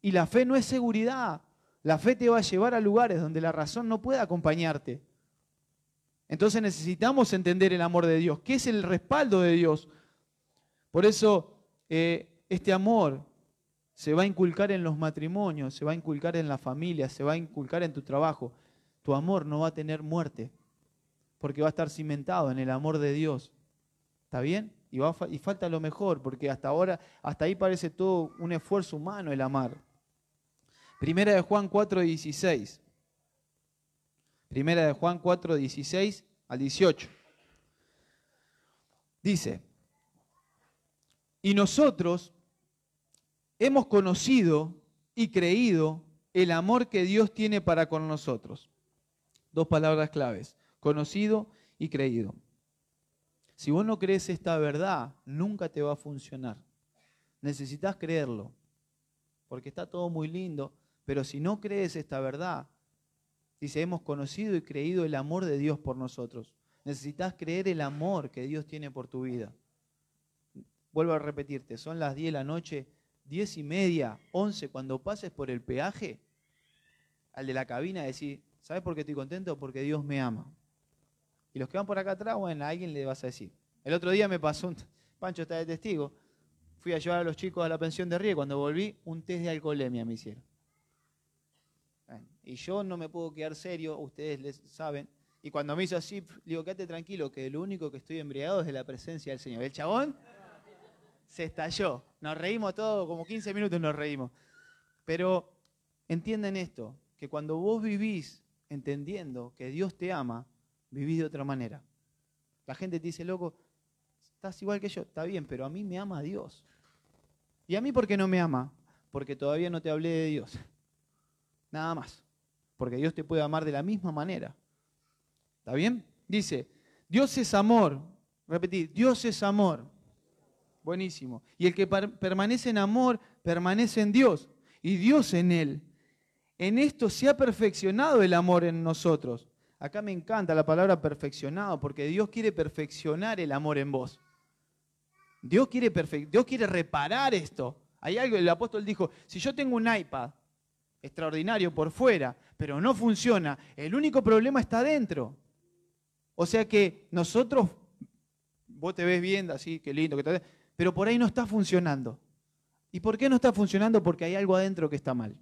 Speaker 1: Y la fe no es seguridad. La fe te va a llevar a lugares donde la razón no puede acompañarte. Entonces necesitamos entender el amor de Dios, que es el respaldo de Dios. Por eso eh, este amor se va a inculcar en los matrimonios, se va a inculcar en la familia, se va a inculcar en tu trabajo. Tu amor no va a tener muerte, porque va a estar cimentado en el amor de Dios. ¿Está bien? Y, va falta lo mejor, porque hasta ahora, hasta ahí parece todo un esfuerzo humano el amar. Primera de Juan 4, 16. Primera de Juan 4, 16 al 18. Dice, y nosotros hemos conocido y creído el amor que Dios tiene para con nosotros. Dos palabras claves, conocido y creído. Si vos no crees esta verdad, nunca te va a funcionar. Necesitas creerlo, porque está todo muy lindo, pero si no crees esta verdad, Dice, hemos conocido y creído el amor de Dios por nosotros. Necesitas creer el amor que Dios tiene por tu vida. Vuelvo a repetirte, son las 10 de la noche, 10 y media, 11, cuando pases por el peaje, al de la cabina decir, ¿sabes por qué estoy contento? Porque Dios me ama. Y los que van por acá atrás, bueno, a alguien le vas a decir. El otro día me pasó un, Pancho está de testigo, fui a llevar a los chicos a la pensión de Río, cuando volví, un test de alcoholemia me hicieron. Y yo no me puedo quedar serio, ustedes les saben. Y cuando me hizo así, digo, quédate tranquilo, que lo único que estoy embriagado es de la presencia del Señor. El chabón se estalló. Nos reímos todos, como 15 minutos nos reímos. Pero entienden esto, que cuando vos vivís entendiendo que Dios te ama, vivís de otra manera. La gente te dice, loco, estás igual que yo, está bien, pero a mí me ama Dios. ¿Y a mí por qué no me ama? Porque todavía no te hablé de Dios. Nada más porque Dios te puede amar de la misma manera. ¿Está bien? Dice, Dios es amor. Repetid, Dios es amor. Buenísimo. Y el que permanece en amor, permanece en Dios. Y Dios en él. En esto se ha perfeccionado el amor en nosotros. Acá me encanta la palabra perfeccionado, porque Dios quiere perfeccionar el amor en vos. Dios quiere, Dios quiere reparar esto. Hay algo, el apóstol dijo, si yo tengo un iPad extraordinario por fuera, pero no funciona. El único problema está dentro. O sea que nosotros, vos te ves viendo así, qué lindo, que te pero por ahí no está funcionando. ¿Y por qué no está funcionando? Porque hay algo adentro que está mal.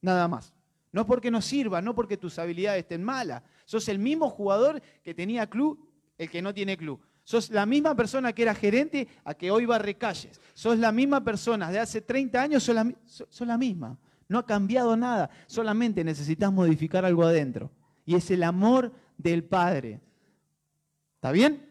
Speaker 1: Nada más. No porque no sirva, no porque tus habilidades estén malas. Sos el mismo jugador que tenía club, el que no tiene club. Sos la misma persona que era gerente a que hoy va a recalles. Sos la misma persona de hace 30 años, sos la, sos la misma. No ha cambiado nada, solamente necesitas modificar algo adentro. Y es el amor del Padre. ¿Está bien?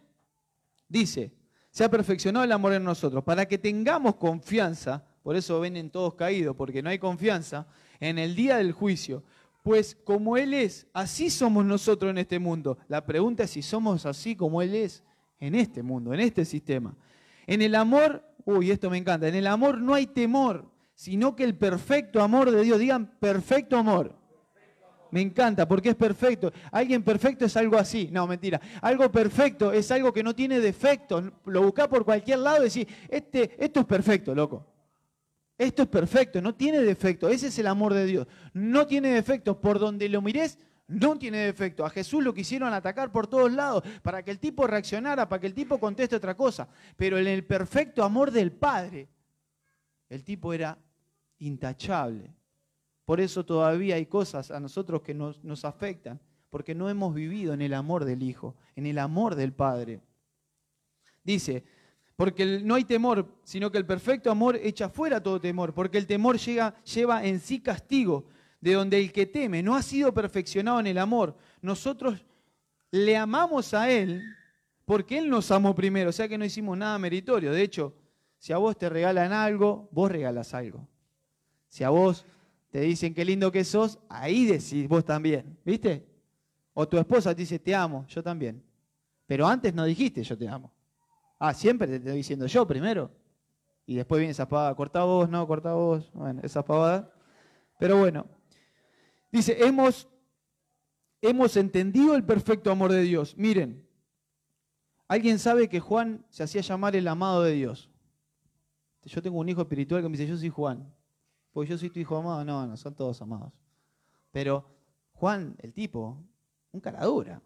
Speaker 1: Dice, se ha perfeccionado el amor en nosotros para que tengamos confianza, por eso vienen todos caídos, porque no hay confianza, en el día del juicio. Pues como Él es, así somos nosotros en este mundo. La pregunta es si somos así como Él es en este mundo, en este sistema. En el amor, uy, esto me encanta, en el amor no hay temor, sino que el perfecto amor de Dios. Digan perfecto amor. Me encanta porque es perfecto. Alguien perfecto es algo así. No, mentira. Algo perfecto es algo que no tiene defecto. Lo buscás por cualquier lado y decís, este, esto es perfecto, loco. Esto es perfecto, no tiene defecto. Ese es el amor de Dios. No tiene defecto. Por donde lo mires, no tiene defecto. A Jesús lo quisieron atacar por todos lados para que el tipo reaccionara, para que el tipo conteste otra cosa. Pero en el perfecto amor del Padre, el tipo era intachable. Por eso todavía hay cosas a nosotros que nos, afectan, porque no hemos vivido en el amor del Hijo, en el amor del Padre. Dice, porque no hay temor, sino que el perfecto amor echa fuera todo temor, porque el temor lleva en sí castigo, de donde el que teme no ha sido perfeccionado en el amor. Nosotros le amamos a Él porque Él nos amó primero, o sea que no hicimos nada meritorio. De hecho, Si a vos te regalan algo, vos regalas algo. Si a vos te dicen qué lindo que sos, ahí decís vos también, ¿viste? O tu esposa te dice, te amo, yo también. Pero antes no dijiste, yo te amo. Ah, siempre te estoy diciendo yo primero. Y después viene esa pavada, corta vos, no, corta vos. Bueno, esa pavada. Pero bueno, dice, hemos, hemos entendido el perfecto amor de Dios. Miren, ¿alguien sabe que Juan se hacía llamar el amado de Dios? Yo tengo un hijo espiritual que me dice, yo soy Juan. Porque yo soy tu hijo amado. No, no, son todos amados. Pero Juan, el tipo, un caradura.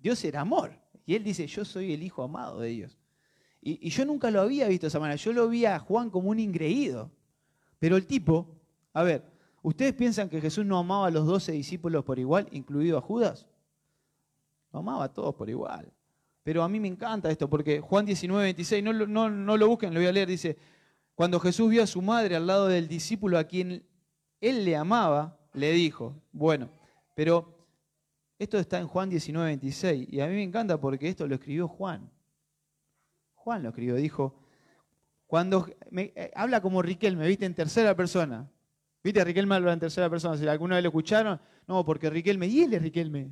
Speaker 1: Dios era amor. Y él dice, yo soy el hijo amado de Dios. Y, yo nunca lo había visto esa manera. Yo lo vi a Juan como un ingreído. Pero el tipo, a ver, ¿ustedes piensan que Jesús no amaba a los doce discípulos por igual, incluido a Judas? Lo amaba a todos por igual. Pero a mí me encanta esto, porque Juan 19, 26, no, no, no lo busquen, lo voy a leer, dice, cuando Jesús vio a su madre al lado del discípulo a quien él le amaba, le dijo, bueno, pero esto está en Juan 19, 26, y a mí me encanta porque esto lo escribió Juan. Juan lo escribió, dijo, cuando eh, habla como Riquelme, ¿viste? En tercera persona. ¿Viste? Riquelme habla en tercera persona. Si alguna vez lo escucharon, no, porque Riquelme, y él es Riquelme.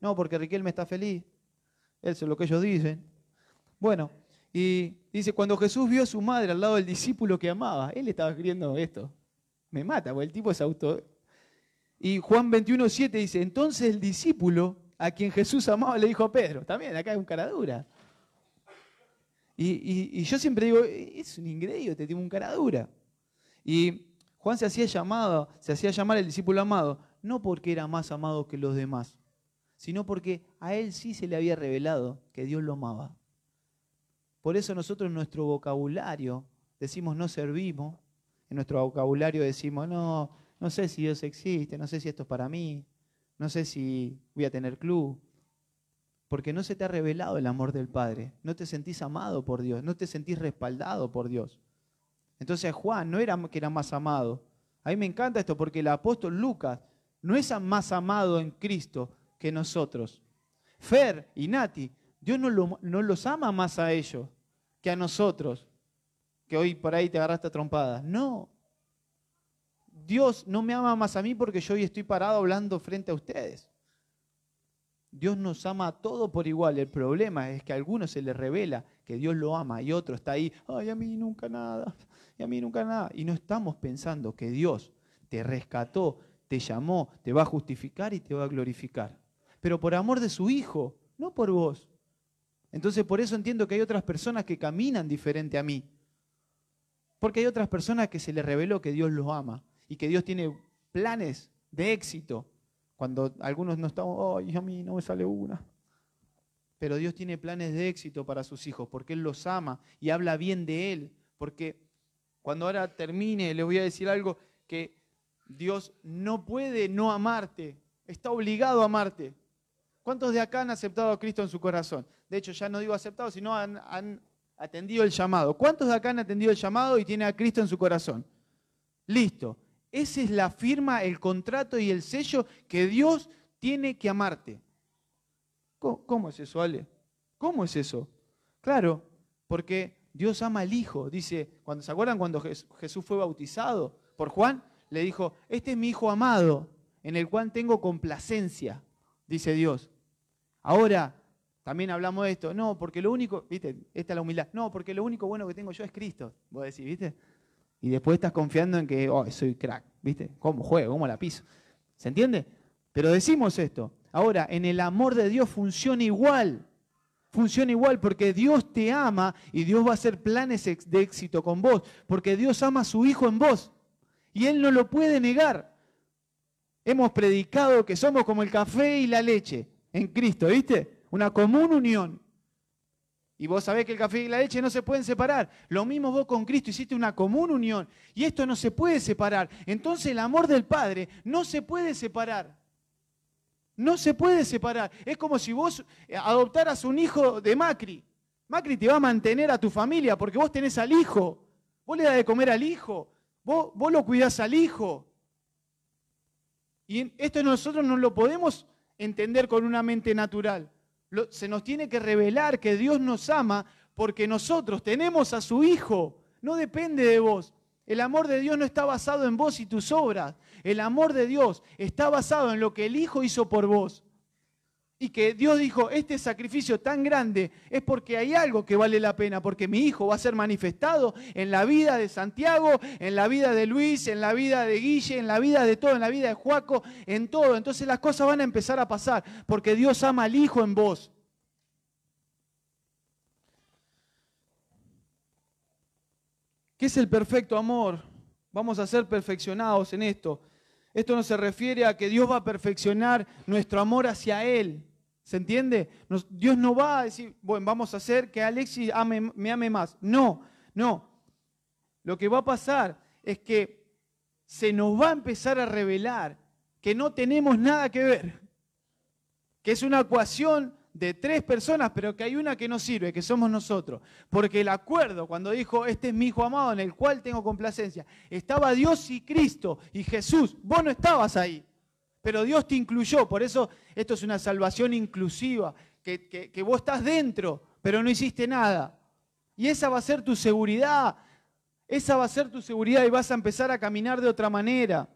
Speaker 1: No, porque Riquelme está feliz. Eso es lo que ellos dicen. Bueno, y dice, cuando Jesús vio a su madre al lado del discípulo que amaba, él estaba escribiendo esto. Me mata, porque el tipo es auto. Y Juan 21, 7 dice, entonces el discípulo a quien Jesús amaba le dijo a Pedro, también acá es un cara dura. Y, yo siempre digo, es un ingreído, te tiene un cara dura. Y Juan se hacía llamado, se hacía llamar el discípulo amado, no porque era más amado que los demás, sino porque a él sí se le había revelado que Dios lo amaba. Por eso nosotros en nuestro vocabulario decimos no servimos, en nuestro vocabulario decimos no, no sé si Dios existe, no sé si esto es para mí, no sé si voy a tener club, porque no se te ha revelado el amor del Padre. No te sentís amado por Dios, no te sentís respaldado por Dios. Entonces Juan no era que era más amado. A mí me encanta esto porque el apóstol Lucas no es más amado en Cristo que nosotros. Fer y Nati, Dios no, no los ama más a ellos que a nosotros, que hoy por ahí te agarraste a trompadas. No. Dios no me ama más a mí porque yo hoy estoy parado hablando frente a ustedes. Dios nos ama a todos por igual. El problema es que a algunos se les revela que Dios lo ama y otro está ahí, ay, a mí nunca nada, y a mí nunca nada. Y no estamos pensando que Dios te rescató, te llamó, te va a justificar y te va a glorificar. Pero por amor de su Hijo, no por vos. Entonces por eso entiendo que hay otras personas que caminan diferente a mí. Porque hay otras personas que se les reveló que Dios los ama y que Dios tiene planes de éxito cuando algunos no estamos, ay, a mí no me sale una. Pero Dios tiene planes de éxito para sus hijos, porque Él los ama y habla bien de Él. Porque cuando ahora termine, le voy a decir algo que Dios no puede no amarte, está obligado a amarte. ¿Cuántos de acá han aceptado a Cristo en su corazón? De hecho, ya no digo aceptado, sino han, atendido el llamado. ¿Cuántos de acá han atendido el llamado y tienen a Cristo en su corazón? Listo. Esa es la firma, el contrato y el sello que Dios tiene que amarte. ¿Cómo, es eso, Ale? ¿Cómo es eso? Claro, porque Dios ama al Hijo. Dice, cuando se acuerdan cuando Jesús fue bautizado por Juan, le dijo, este es mi Hijo amado, en el cual tengo complacencia, dice Dios. Ahora, también hablamos de esto, no, porque lo único, viste, esta es la humildad, no, porque lo único bueno que tengo yo es Cristo, vos decís, viste. Y después estás confiando en que, oh, soy crack, ¿viste? ¿Cómo juego? ¿Cómo la piso? ¿Se entiende? Pero decimos esto. Ahora, en el amor de Dios funciona igual. Funciona igual porque Dios te ama y Dios va a hacer planes de éxito con vos. Porque Dios ama a su Hijo en vos. Y Él no lo puede negar. Hemos predicado que somos como el café y la leche en Cristo, ¿viste? Una común unión. Y vos sabés que el café y la leche no se pueden separar. Lo mismo vos con Cristo hiciste una común unión. Y esto no se puede separar. Entonces el amor del Padre no se puede separar. No se puede separar. Es como si vos adoptaras un hijo de Macri. Macri te va a mantener a tu familia porque vos tenés al hijo. Vos le das de comer al hijo. Vos, vos lo cuidás al hijo. Y esto nosotros no lo podemos entender con una mente natural se nos tiene que revelar que Dios nos ama porque nosotros tenemos a su Hijo. No depende de vos. El amor de Dios no está basado en vos y tus obras. El amor de Dios está basado en lo que el Hijo hizo por vos. Y que Dios dijo, este sacrificio tan grande es porque hay algo que vale la pena, porque mi Hijo va a ser manifestado en la vida de Santiago, en la vida de Luis, en la vida de Guille, en la vida de todo, en la vida de Juaco, en todo. Entonces las cosas van a empezar a pasar, porque Dios ama al Hijo en vos. ¿Qué es el perfecto amor? Vamos a ser perfeccionados en esto. Esto no se refiere a que Dios va a perfeccionar nuestro amor hacia Él. ¿Se entiende? Dios no va a decir, bueno, vamos a hacer que Alexis me ame más. No, no. Lo que va a pasar es que se nos va a empezar a revelar que no tenemos nada que ver, que es una ecuación de tres personas, pero que hay una que no sirve, que somos nosotros. Porque el acuerdo, cuando dijo, este es mi hijo amado en el cual tengo complacencia, estaba Dios y Cristo y Jesús. Vos no estabas ahí, pero Dios te incluyó. Por eso esto es una salvación inclusiva, que, que vos estás dentro, pero no hiciste nada. Y esa va a ser tu seguridad. Esa va a ser tu seguridad y vas a empezar a caminar de otra manera.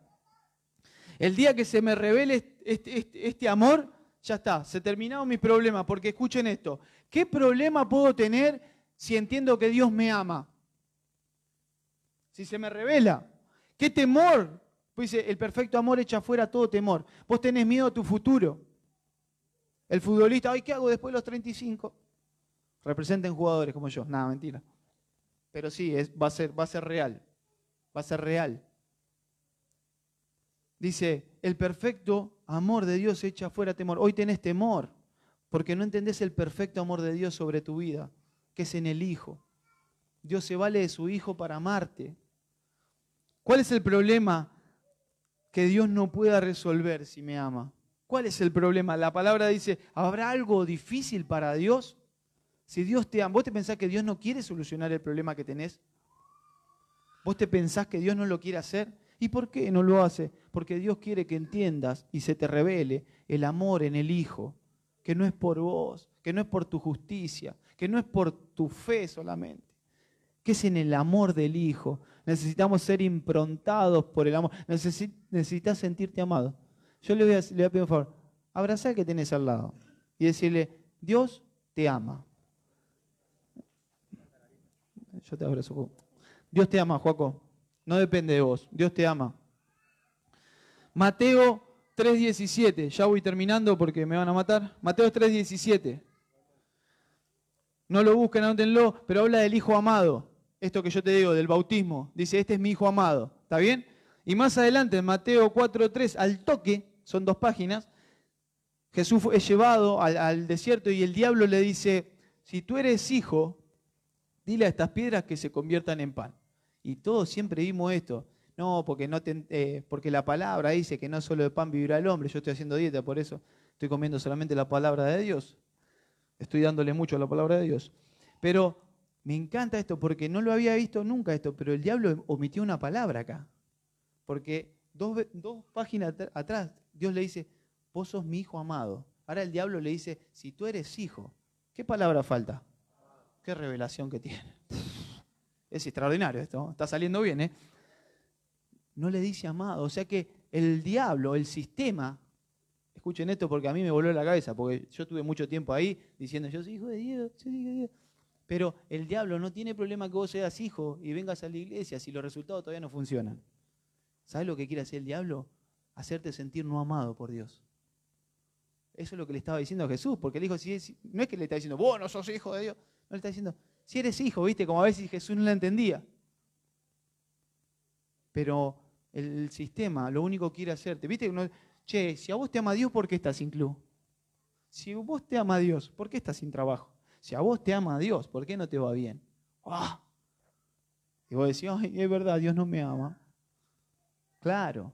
Speaker 1: El día que se me revele este, este, este amor, ya está, se terminaron mis problemas, porque escuchen esto, ¿qué problema puedo tener si entiendo que Dios me ama? Si se me revela, ¿qué temor? Pues dice, el perfecto amor echa fuera todo temor. Vos tenés miedo a tu futuro. El futbolista, ay, ¿qué hago después de los 35? Representen jugadores como yo. Nada, mentira. Pero sí, es, va, a ser, va a ser real. Va a ser real. Dice, el perfecto amor de Dios echa fuera temor. Hoy tenés temor porque no entendés el perfecto amor de Dios sobre tu vida, que es en el Hijo. Dios se vale de su Hijo para amarte. ¿Cuál es el problema que Dios no pueda resolver si me ama? ¿Cuál es el problema? La palabra dice, ¿habrá algo difícil para Dios? Si Dios te ama, ¿vos te pensás que Dios no quiere solucionar el problema que tenés? ¿Vos te pensás que Dios no lo quiere hacer? ¿Y por qué no lo hace? Porque Dios quiere que entiendas y se te revele el amor en el Hijo, que no es por vos, que no es por tu justicia, que no es por tu fe solamente, que es en el amor del Hijo. Necesitamos ser improntados por el amor. necesitas sentirte amado. Yo le voy, a, pedir un favor. Abrazar que tenés al lado y decirle, Dios te ama. Yo te abrazo. Dios te ama, Joaco. No depende de vos. Dios te ama. Mateo 3.17. Ya voy terminando porque me van a matar. Mateo 3.17. No lo busquen, anótenlo, pero habla del Hijo amado. Esto que yo te digo, del bautismo. Dice, este es mi Hijo amado. ¿Está bien? Y más adelante, en Mateo 4.3, al toque, son dos páginas, Jesús es llevado al, al desierto y el diablo le dice, si tú eres hijo, dile a estas piedras que se conviertan en pan. Y todos siempre vimos esto. No, porque, no eh, porque la palabra dice que no solo de pan vivirá el hombre. Yo estoy haciendo dieta, por eso estoy comiendo solamente la palabra de Dios. Estoy dándole mucho a la palabra de Dios. Pero me encanta esto porque no lo había visto nunca esto, pero el diablo omitió una palabra acá. Porque dos, dos páginas atrás Dios le dice, vos sos mi hijo amado. Ahora el diablo le dice, si tú eres hijo, ¿qué palabra falta? Qué revelación que tiene. Es extraordinario esto, está saliendo bien, ¿eh? No le dice amado, o sea que el diablo, el sistema, escuchen esto porque a mí me volvió la cabeza, porque yo tuve mucho tiempo ahí diciendo, yo soy hijo de Dios, soy hijo de Dios. Pero el diablo no tiene problema que vos seas hijo y vengas a la iglesia si los resultados todavía no funcionan. ¿Sabes lo que quiere hacer el diablo? Hacerte sentir no amado por Dios. Eso es lo que le estaba diciendo a Jesús, porque le dijo, si no es que le está diciendo, vos no sos hijo de Dios, no le está diciendo, si eres hijo, viste, como a veces Jesús no la entendía. Pero el sistema lo único que quiere hacerte, viste, che, si a vos te ama Dios, ¿por qué estás sin club? Si vos te ama Dios, ¿por qué estás sin trabajo? Si a vos te ama Dios, ¿por qué no te va bien? ¡Ah! Y vos decís, ay, es verdad, Dios no me ama. Claro,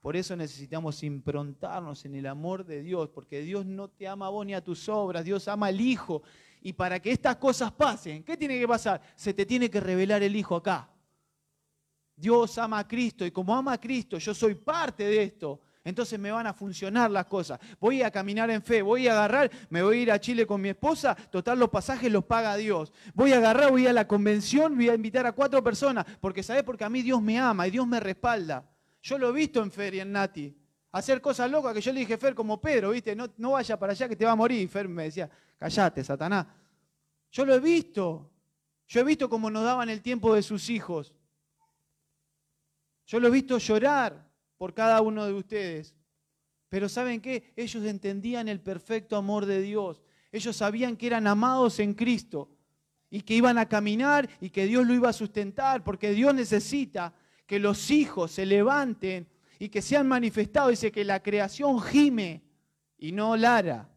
Speaker 1: por eso necesitamos improntarnos en el amor de Dios, porque Dios no te ama a vos ni a tus obras, Dios ama al Hijo y para que estas cosas pasen, ¿qué tiene que pasar? Se te tiene que revelar el Hijo acá. Dios ama a Cristo y como ama a Cristo, yo soy parte de esto. entonces me van a funcionar las cosas. Voy a caminar en fe, voy a agarrar, me voy a ir a Chile con mi esposa, total los pasajes los paga Dios. Voy a agarrar, voy a la convención, voy a invitar a cuatro personas, porque sabes, porque a mí Dios me ama y Dios me respalda. Yo lo he visto en Fer y en Nati. Hacer cosas locas que yo le dije, Fer, como Pedro, ¿viste? No, no vaya para allá que te va a morir. Fer me decía, callate, Satanás. Yo lo he visto. Yo he visto cómo nos daban el tiempo de sus hijos. Yo lo he visto llorar por cada uno de ustedes. Pero ¿saben qué? Ellos entendían el perfecto amor de Dios. Ellos sabían que eran amados en Cristo y que iban a caminar y que Dios lo iba a sustentar, porque Dios necesita que los hijos se levanten y que sean manifestados. Dice que la creación gime y no lara.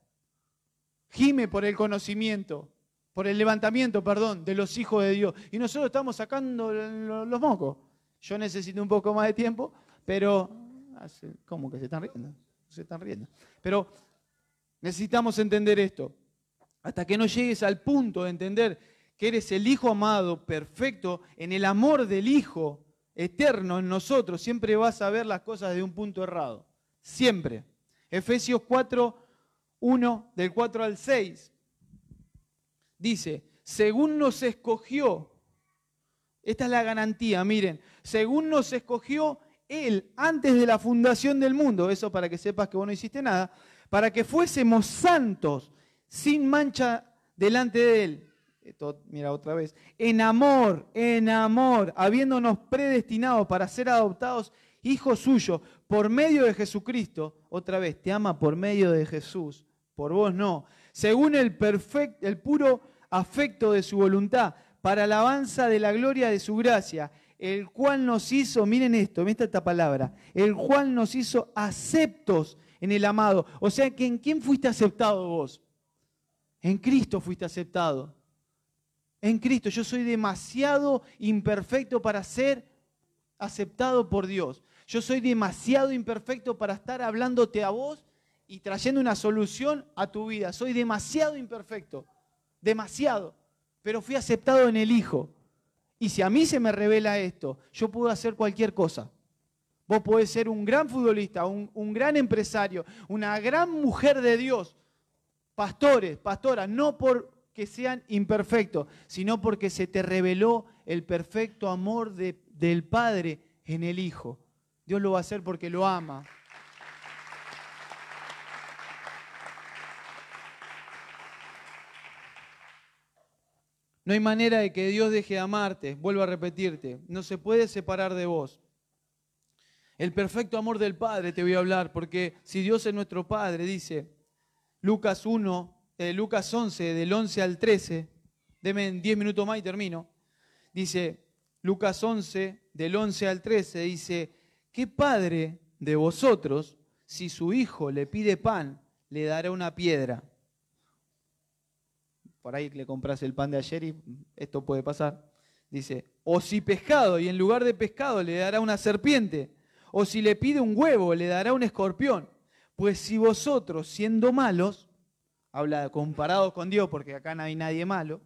Speaker 1: Gime por el conocimiento, por el levantamiento, perdón, de los hijos de Dios. Y nosotros estamos sacando los mocos. Yo necesito un poco más de tiempo, pero... ¿Cómo que se están riendo? Se están riendo. Pero necesitamos entender esto. Hasta que no llegues al punto de entender que eres el Hijo amado, perfecto, en el amor del Hijo eterno en nosotros, siempre vas a ver las cosas de un punto errado. Siempre. Efesios 4, 1, del 4 al 6. Dice, según nos escogió esta es la garantía, miren, según nos escogió Él antes de la fundación del mundo, eso para que sepas que vos no hiciste nada, para que fuésemos santos, sin mancha delante de Él. Esto, mira otra vez, en amor, en amor, habiéndonos predestinado para ser adoptados hijos suyos por medio de Jesucristo, otra vez, te ama por medio de Jesús, por vos no, según el, perfecto, el puro afecto de su voluntad para alabanza de la gloria de su gracia, el cual nos hizo, miren esto, miren esta palabra, el cual nos hizo aceptos en el amado. O sea que en quién fuiste aceptado vos? En Cristo fuiste aceptado. En Cristo yo soy demasiado imperfecto para ser aceptado por Dios. Yo soy demasiado imperfecto para estar hablándote a vos y trayendo una solución a tu vida. Soy demasiado imperfecto. Demasiado pero fui aceptado en el Hijo. Y si a mí se me revela esto, yo puedo hacer cualquier cosa. Vos podés ser un gran futbolista, un, un gran empresario, una gran mujer de Dios, pastores, pastoras, no porque sean imperfectos, sino porque se te reveló el perfecto amor de, del Padre en el Hijo. Dios lo va a hacer porque lo ama. No hay manera de que Dios deje de amarte, vuelvo a repetirte, no se puede separar de vos. El perfecto amor del Padre te voy a hablar, porque si Dios es nuestro Padre, dice Lucas 1, eh, Lucas 11, del 11 al 13, deme 10 minutos más y termino. Dice Lucas 11, del 11 al 13, dice, ¿qué padre de vosotros, si su hijo le pide pan, le dará una piedra? por ahí le compras el pan de ayer y esto puede pasar. Dice, o si pescado y en lugar de pescado le dará una serpiente, o si le pide un huevo le dará un escorpión. Pues si vosotros siendo malos, habla comparado con Dios, porque acá no hay nadie malo,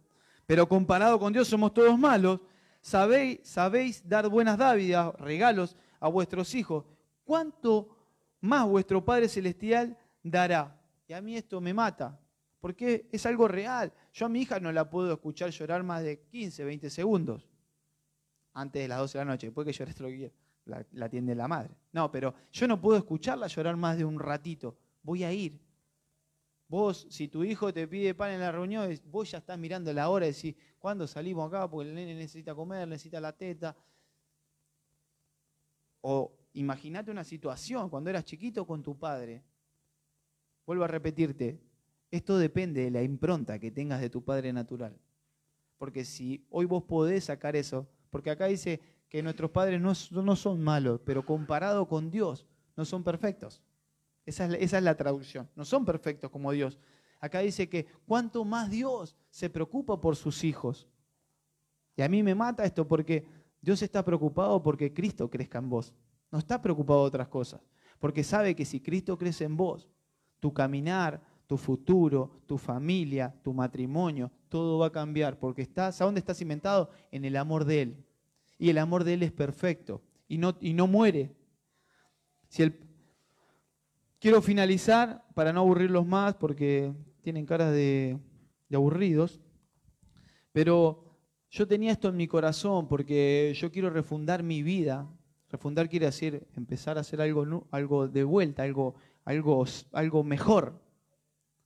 Speaker 1: pero comparado con Dios somos todos malos, sabéis, dar buenas dávidas, regalos a vuestros hijos, ¿cuánto más vuestro Padre Celestial dará? Y a mí esto me mata, porque es algo real. Yo a mi hija no la puedo escuchar llorar más de 15, 20 segundos antes de las 12 de la noche, después que llore quiera, la, la atiende la madre. No, pero yo no puedo escucharla llorar más de un ratito, voy a ir. Vos, si tu hijo te pide pan en la reunión, vos ya estás mirando la hora y decís, ¿cuándo salimos acá? Porque el nene necesita comer, necesita la teta. O imagínate una situación cuando eras chiquito con tu padre. Vuelvo a repetirte, esto depende de la impronta que tengas de tu Padre natural. Porque si hoy vos podés sacar eso, porque acá dice que nuestros padres no, no son malos, pero comparado con Dios, no son perfectos. Esa es, esa es la traducción. No son perfectos como Dios. Acá dice que cuanto más Dios se preocupa por sus hijos. Y a mí me mata esto porque Dios está preocupado porque Cristo crezca en vos. No está preocupado de otras cosas. Porque sabe que si Cristo crece en vos, tu caminar, tu futuro, tu familia, tu matrimonio, todo va a cambiar porque estás, ¿a dónde estás cimentado? En el amor de Él. Y el amor de Él es perfecto y no, y no muere. Si el, quiero finalizar para no aburrirlos más porque tienen caras de, aburridos. Pero yo tenía esto en mi corazón porque yo quiero refundar mi vida. Refundar quiere decir empezar a hacer algo, algo de vuelta, algo, algo, algo mejor.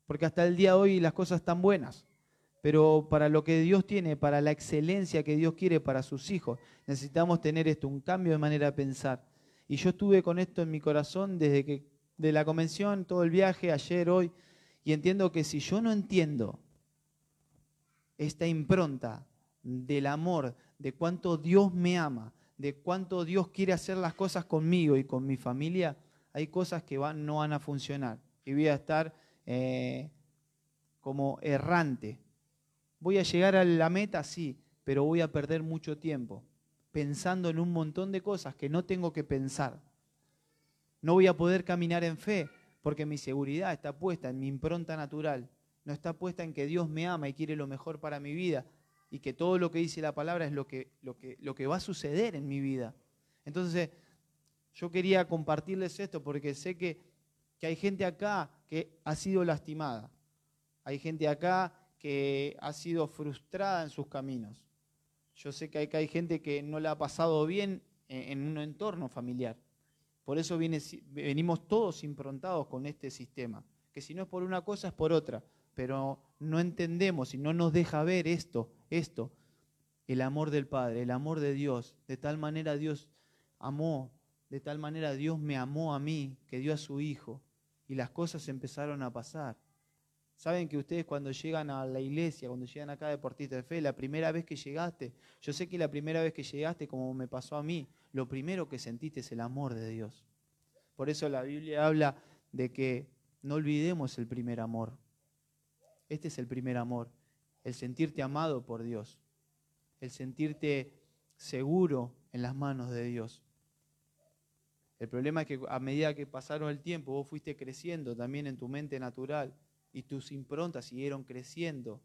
Speaker 1: Porque hasta el día de hoy las cosas están buenas. Pero para lo que Dios tiene, para la excelencia que Dios quiere para sus hijos, necesitamos tener esto, un cambio de manera de pensar. Y yo estuve con esto en mi corazón desde que de la convención, todo el viaje, ayer, hoy, y entiendo que si yo no entiendo esta impronta del amor, de cuánto Dios me ama, de cuánto Dios quiere hacer las cosas conmigo y con mi familia, hay cosas que van, no van a funcionar. Y voy a estar eh, como errante. Voy a llegar a la meta, sí, pero voy a perder mucho tiempo pensando en un montón de cosas que no tengo que pensar. No voy a poder caminar en fe porque mi seguridad está puesta en mi impronta natural, no está puesta en que Dios me ama y quiere lo mejor para mi vida y que todo lo que dice la palabra es lo que, va a suceder en mi vida. Entonces, yo quería compartirles esto porque sé que, hay gente acá que ha sido lastimada, hay gente acá que ha sido frustrada en sus caminos. Yo sé que hay gente que no la ha pasado bien en un entorno familiar. Por eso venimos todos improntados con este sistema, que si no es por una cosa es por otra, pero no entendemos y no nos deja ver esto, esto, el amor del Padre, el amor de Dios. De tal manera Dios amó, de tal manera Dios me amó a mí, que dio a su Hijo, y las cosas empezaron a pasar. Saben que ustedes cuando llegan a la iglesia, cuando llegan acá a Deportistas de Fe, la primera vez que llegaste, yo sé que la primera vez que llegaste, como me pasó a mí, lo primero que sentiste es el amor de Dios. Por eso la Biblia habla de que no olvidemos el primer amor. Este es el primer amor, el sentirte amado por Dios, el sentirte seguro en las manos de Dios. El problema es que a medida que pasaron el tiempo, vos fuiste creciendo también en tu mente natural y tus improntas siguieron creciendo.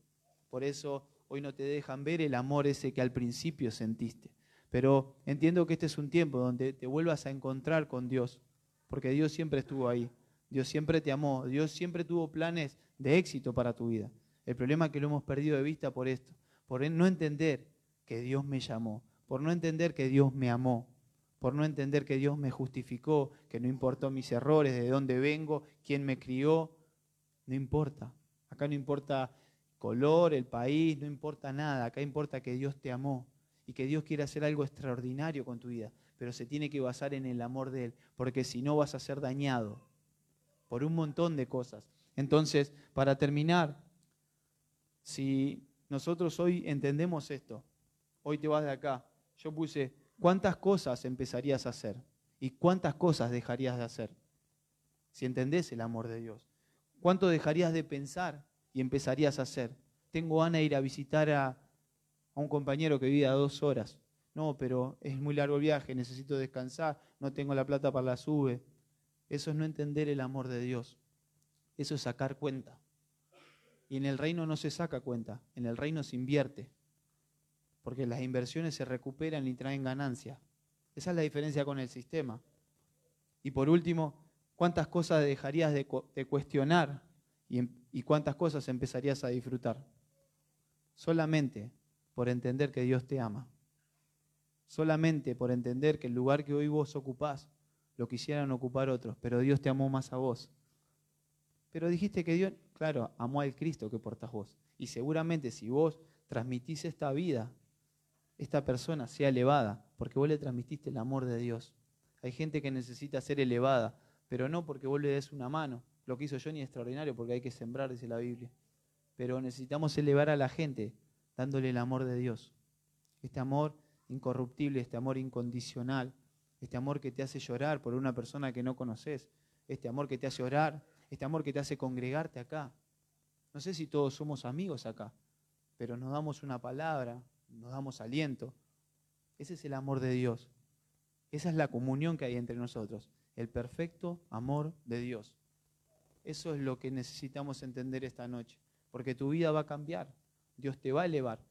Speaker 1: Por eso hoy no te dejan ver el amor ese que al principio sentiste. Pero entiendo que este es un tiempo donde te vuelvas a encontrar con Dios, porque Dios siempre estuvo ahí. Dios siempre te amó, Dios siempre tuvo planes de éxito para tu vida. El problema es que lo hemos perdido de vista por esto, por no entender que Dios me llamó, por no entender que Dios me amó, por no entender que Dios me justificó, que no importó mis errores, de dónde vengo, quién me crió, no importa. Acá no importa color, el país, no importa nada. Acá importa que Dios te amó y que Dios quiere hacer algo extraordinario con tu vida. Pero se tiene que basar en el amor de Él, porque si no vas a ser dañado por un montón de cosas. Entonces, para terminar, si nosotros hoy entendemos esto, hoy te vas de acá, yo puse, ¿cuántas cosas empezarías a hacer? ¿Y cuántas cosas dejarías de hacer? Si entendés el amor de Dios. ¿Cuánto dejarías de pensar y empezarías a hacer? Tengo ganas de ir a visitar a, a un compañero que vive a dos horas. No, pero es muy largo el viaje, necesito descansar, no tengo la plata para la sube. Eso es no entender el amor de Dios. Eso es sacar cuenta. Y en el reino no se saca cuenta, en el reino se invierte. Porque las inversiones se recuperan y traen ganancia. Esa es la diferencia con el sistema. Y por último, ¿Cuántas cosas dejarías de, cuestionar em, y, cuántas cosas empezarías a disfrutar? Solamente por entender que Dios te ama. Solamente por entender que el lugar que hoy vos ocupás lo quisieran ocupar otros, pero Dios te amó más a vos. Pero dijiste que Dios, claro, amó al Cristo que portas vos. Y seguramente si vos transmitís esta vida, esta persona sea elevada, porque vos le transmitiste el amor de Dios. Hay gente que necesita ser elevada, pero no porque vos le des una mano. Lo que hizo Johnny es extraordinario porque hay que sembrar, dice la Biblia. Pero necesitamos elevar a la gente dándole el amor de Dios. Este amor incorruptible, este amor incondicional, este amor que te hace llorar por una persona que no conoces, este amor que te hace orar, este amor que te hace congregarte acá. No sé si todos somos amigos acá, pero nos damos una palabra, nos damos aliento. Ese es el amor de Dios. Esa es la comunión que hay entre nosotros el perfecto amor de Dios. Eso es lo que necesitamos entender esta noche, porque tu vida va a cambiar, Dios te va a elevar,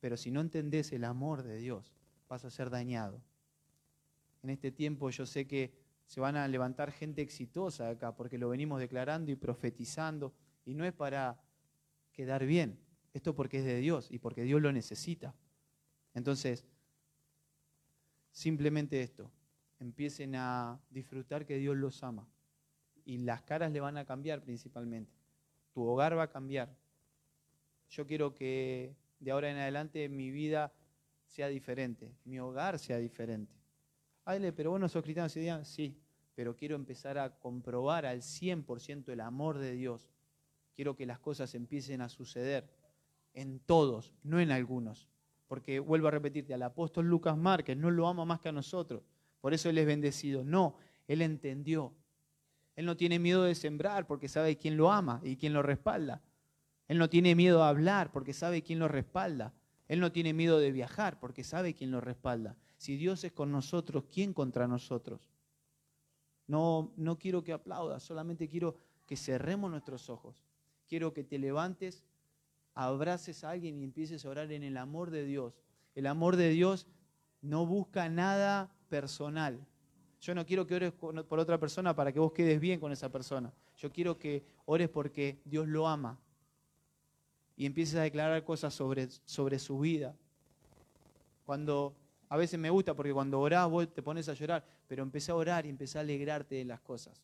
Speaker 1: pero si no entendés el amor de Dios, vas a ser dañado. En este tiempo yo sé que se van a levantar gente exitosa acá, porque lo venimos declarando y profetizando, y no es para quedar bien, esto porque es de Dios y porque Dios lo necesita. Entonces, simplemente esto, empiecen a disfrutar que Dios los ama, y las caras le van a cambiar principalmente, tu hogar va a cambiar. Yo quiero que de ahora en adelante mi vida sea diferente, mi hogar sea diferente. Ay, pero vos no sos cristiano, sí, pero quiero empezar a comprobar al 100% el amor de Dios. Quiero que las cosas empiecen a suceder en todos, no en algunos. Porque vuelvo a repetirte, al apóstol Lucas Márquez no lo ama más que a nosotros. Por eso él es bendecido. No, él entendió. Él no tiene miedo de sembrar porque sabe quién lo ama y quién lo respalda. Él no tiene miedo a hablar porque sabe quién lo respalda. Él no tiene miedo de viajar porque sabe quién lo respalda. Si Dios es con nosotros, ¿quién contra nosotros? No, no quiero que aplaudas, solamente quiero que cerremos nuestros ojos. Quiero que te levantes, abraces a alguien y empieces a orar en el amor de Dios. El amor de Dios no busca nada personal. Yo no quiero que ores por otra persona para que vos quedes bien con esa persona. Yo quiero que ores porque Dios lo ama. Y empieces a declarar cosas sobre, sobre su vida. Cuando a veces me gusta porque cuando orás vos te pones a llorar, pero empecé a orar y empecé a alegrarte de las cosas.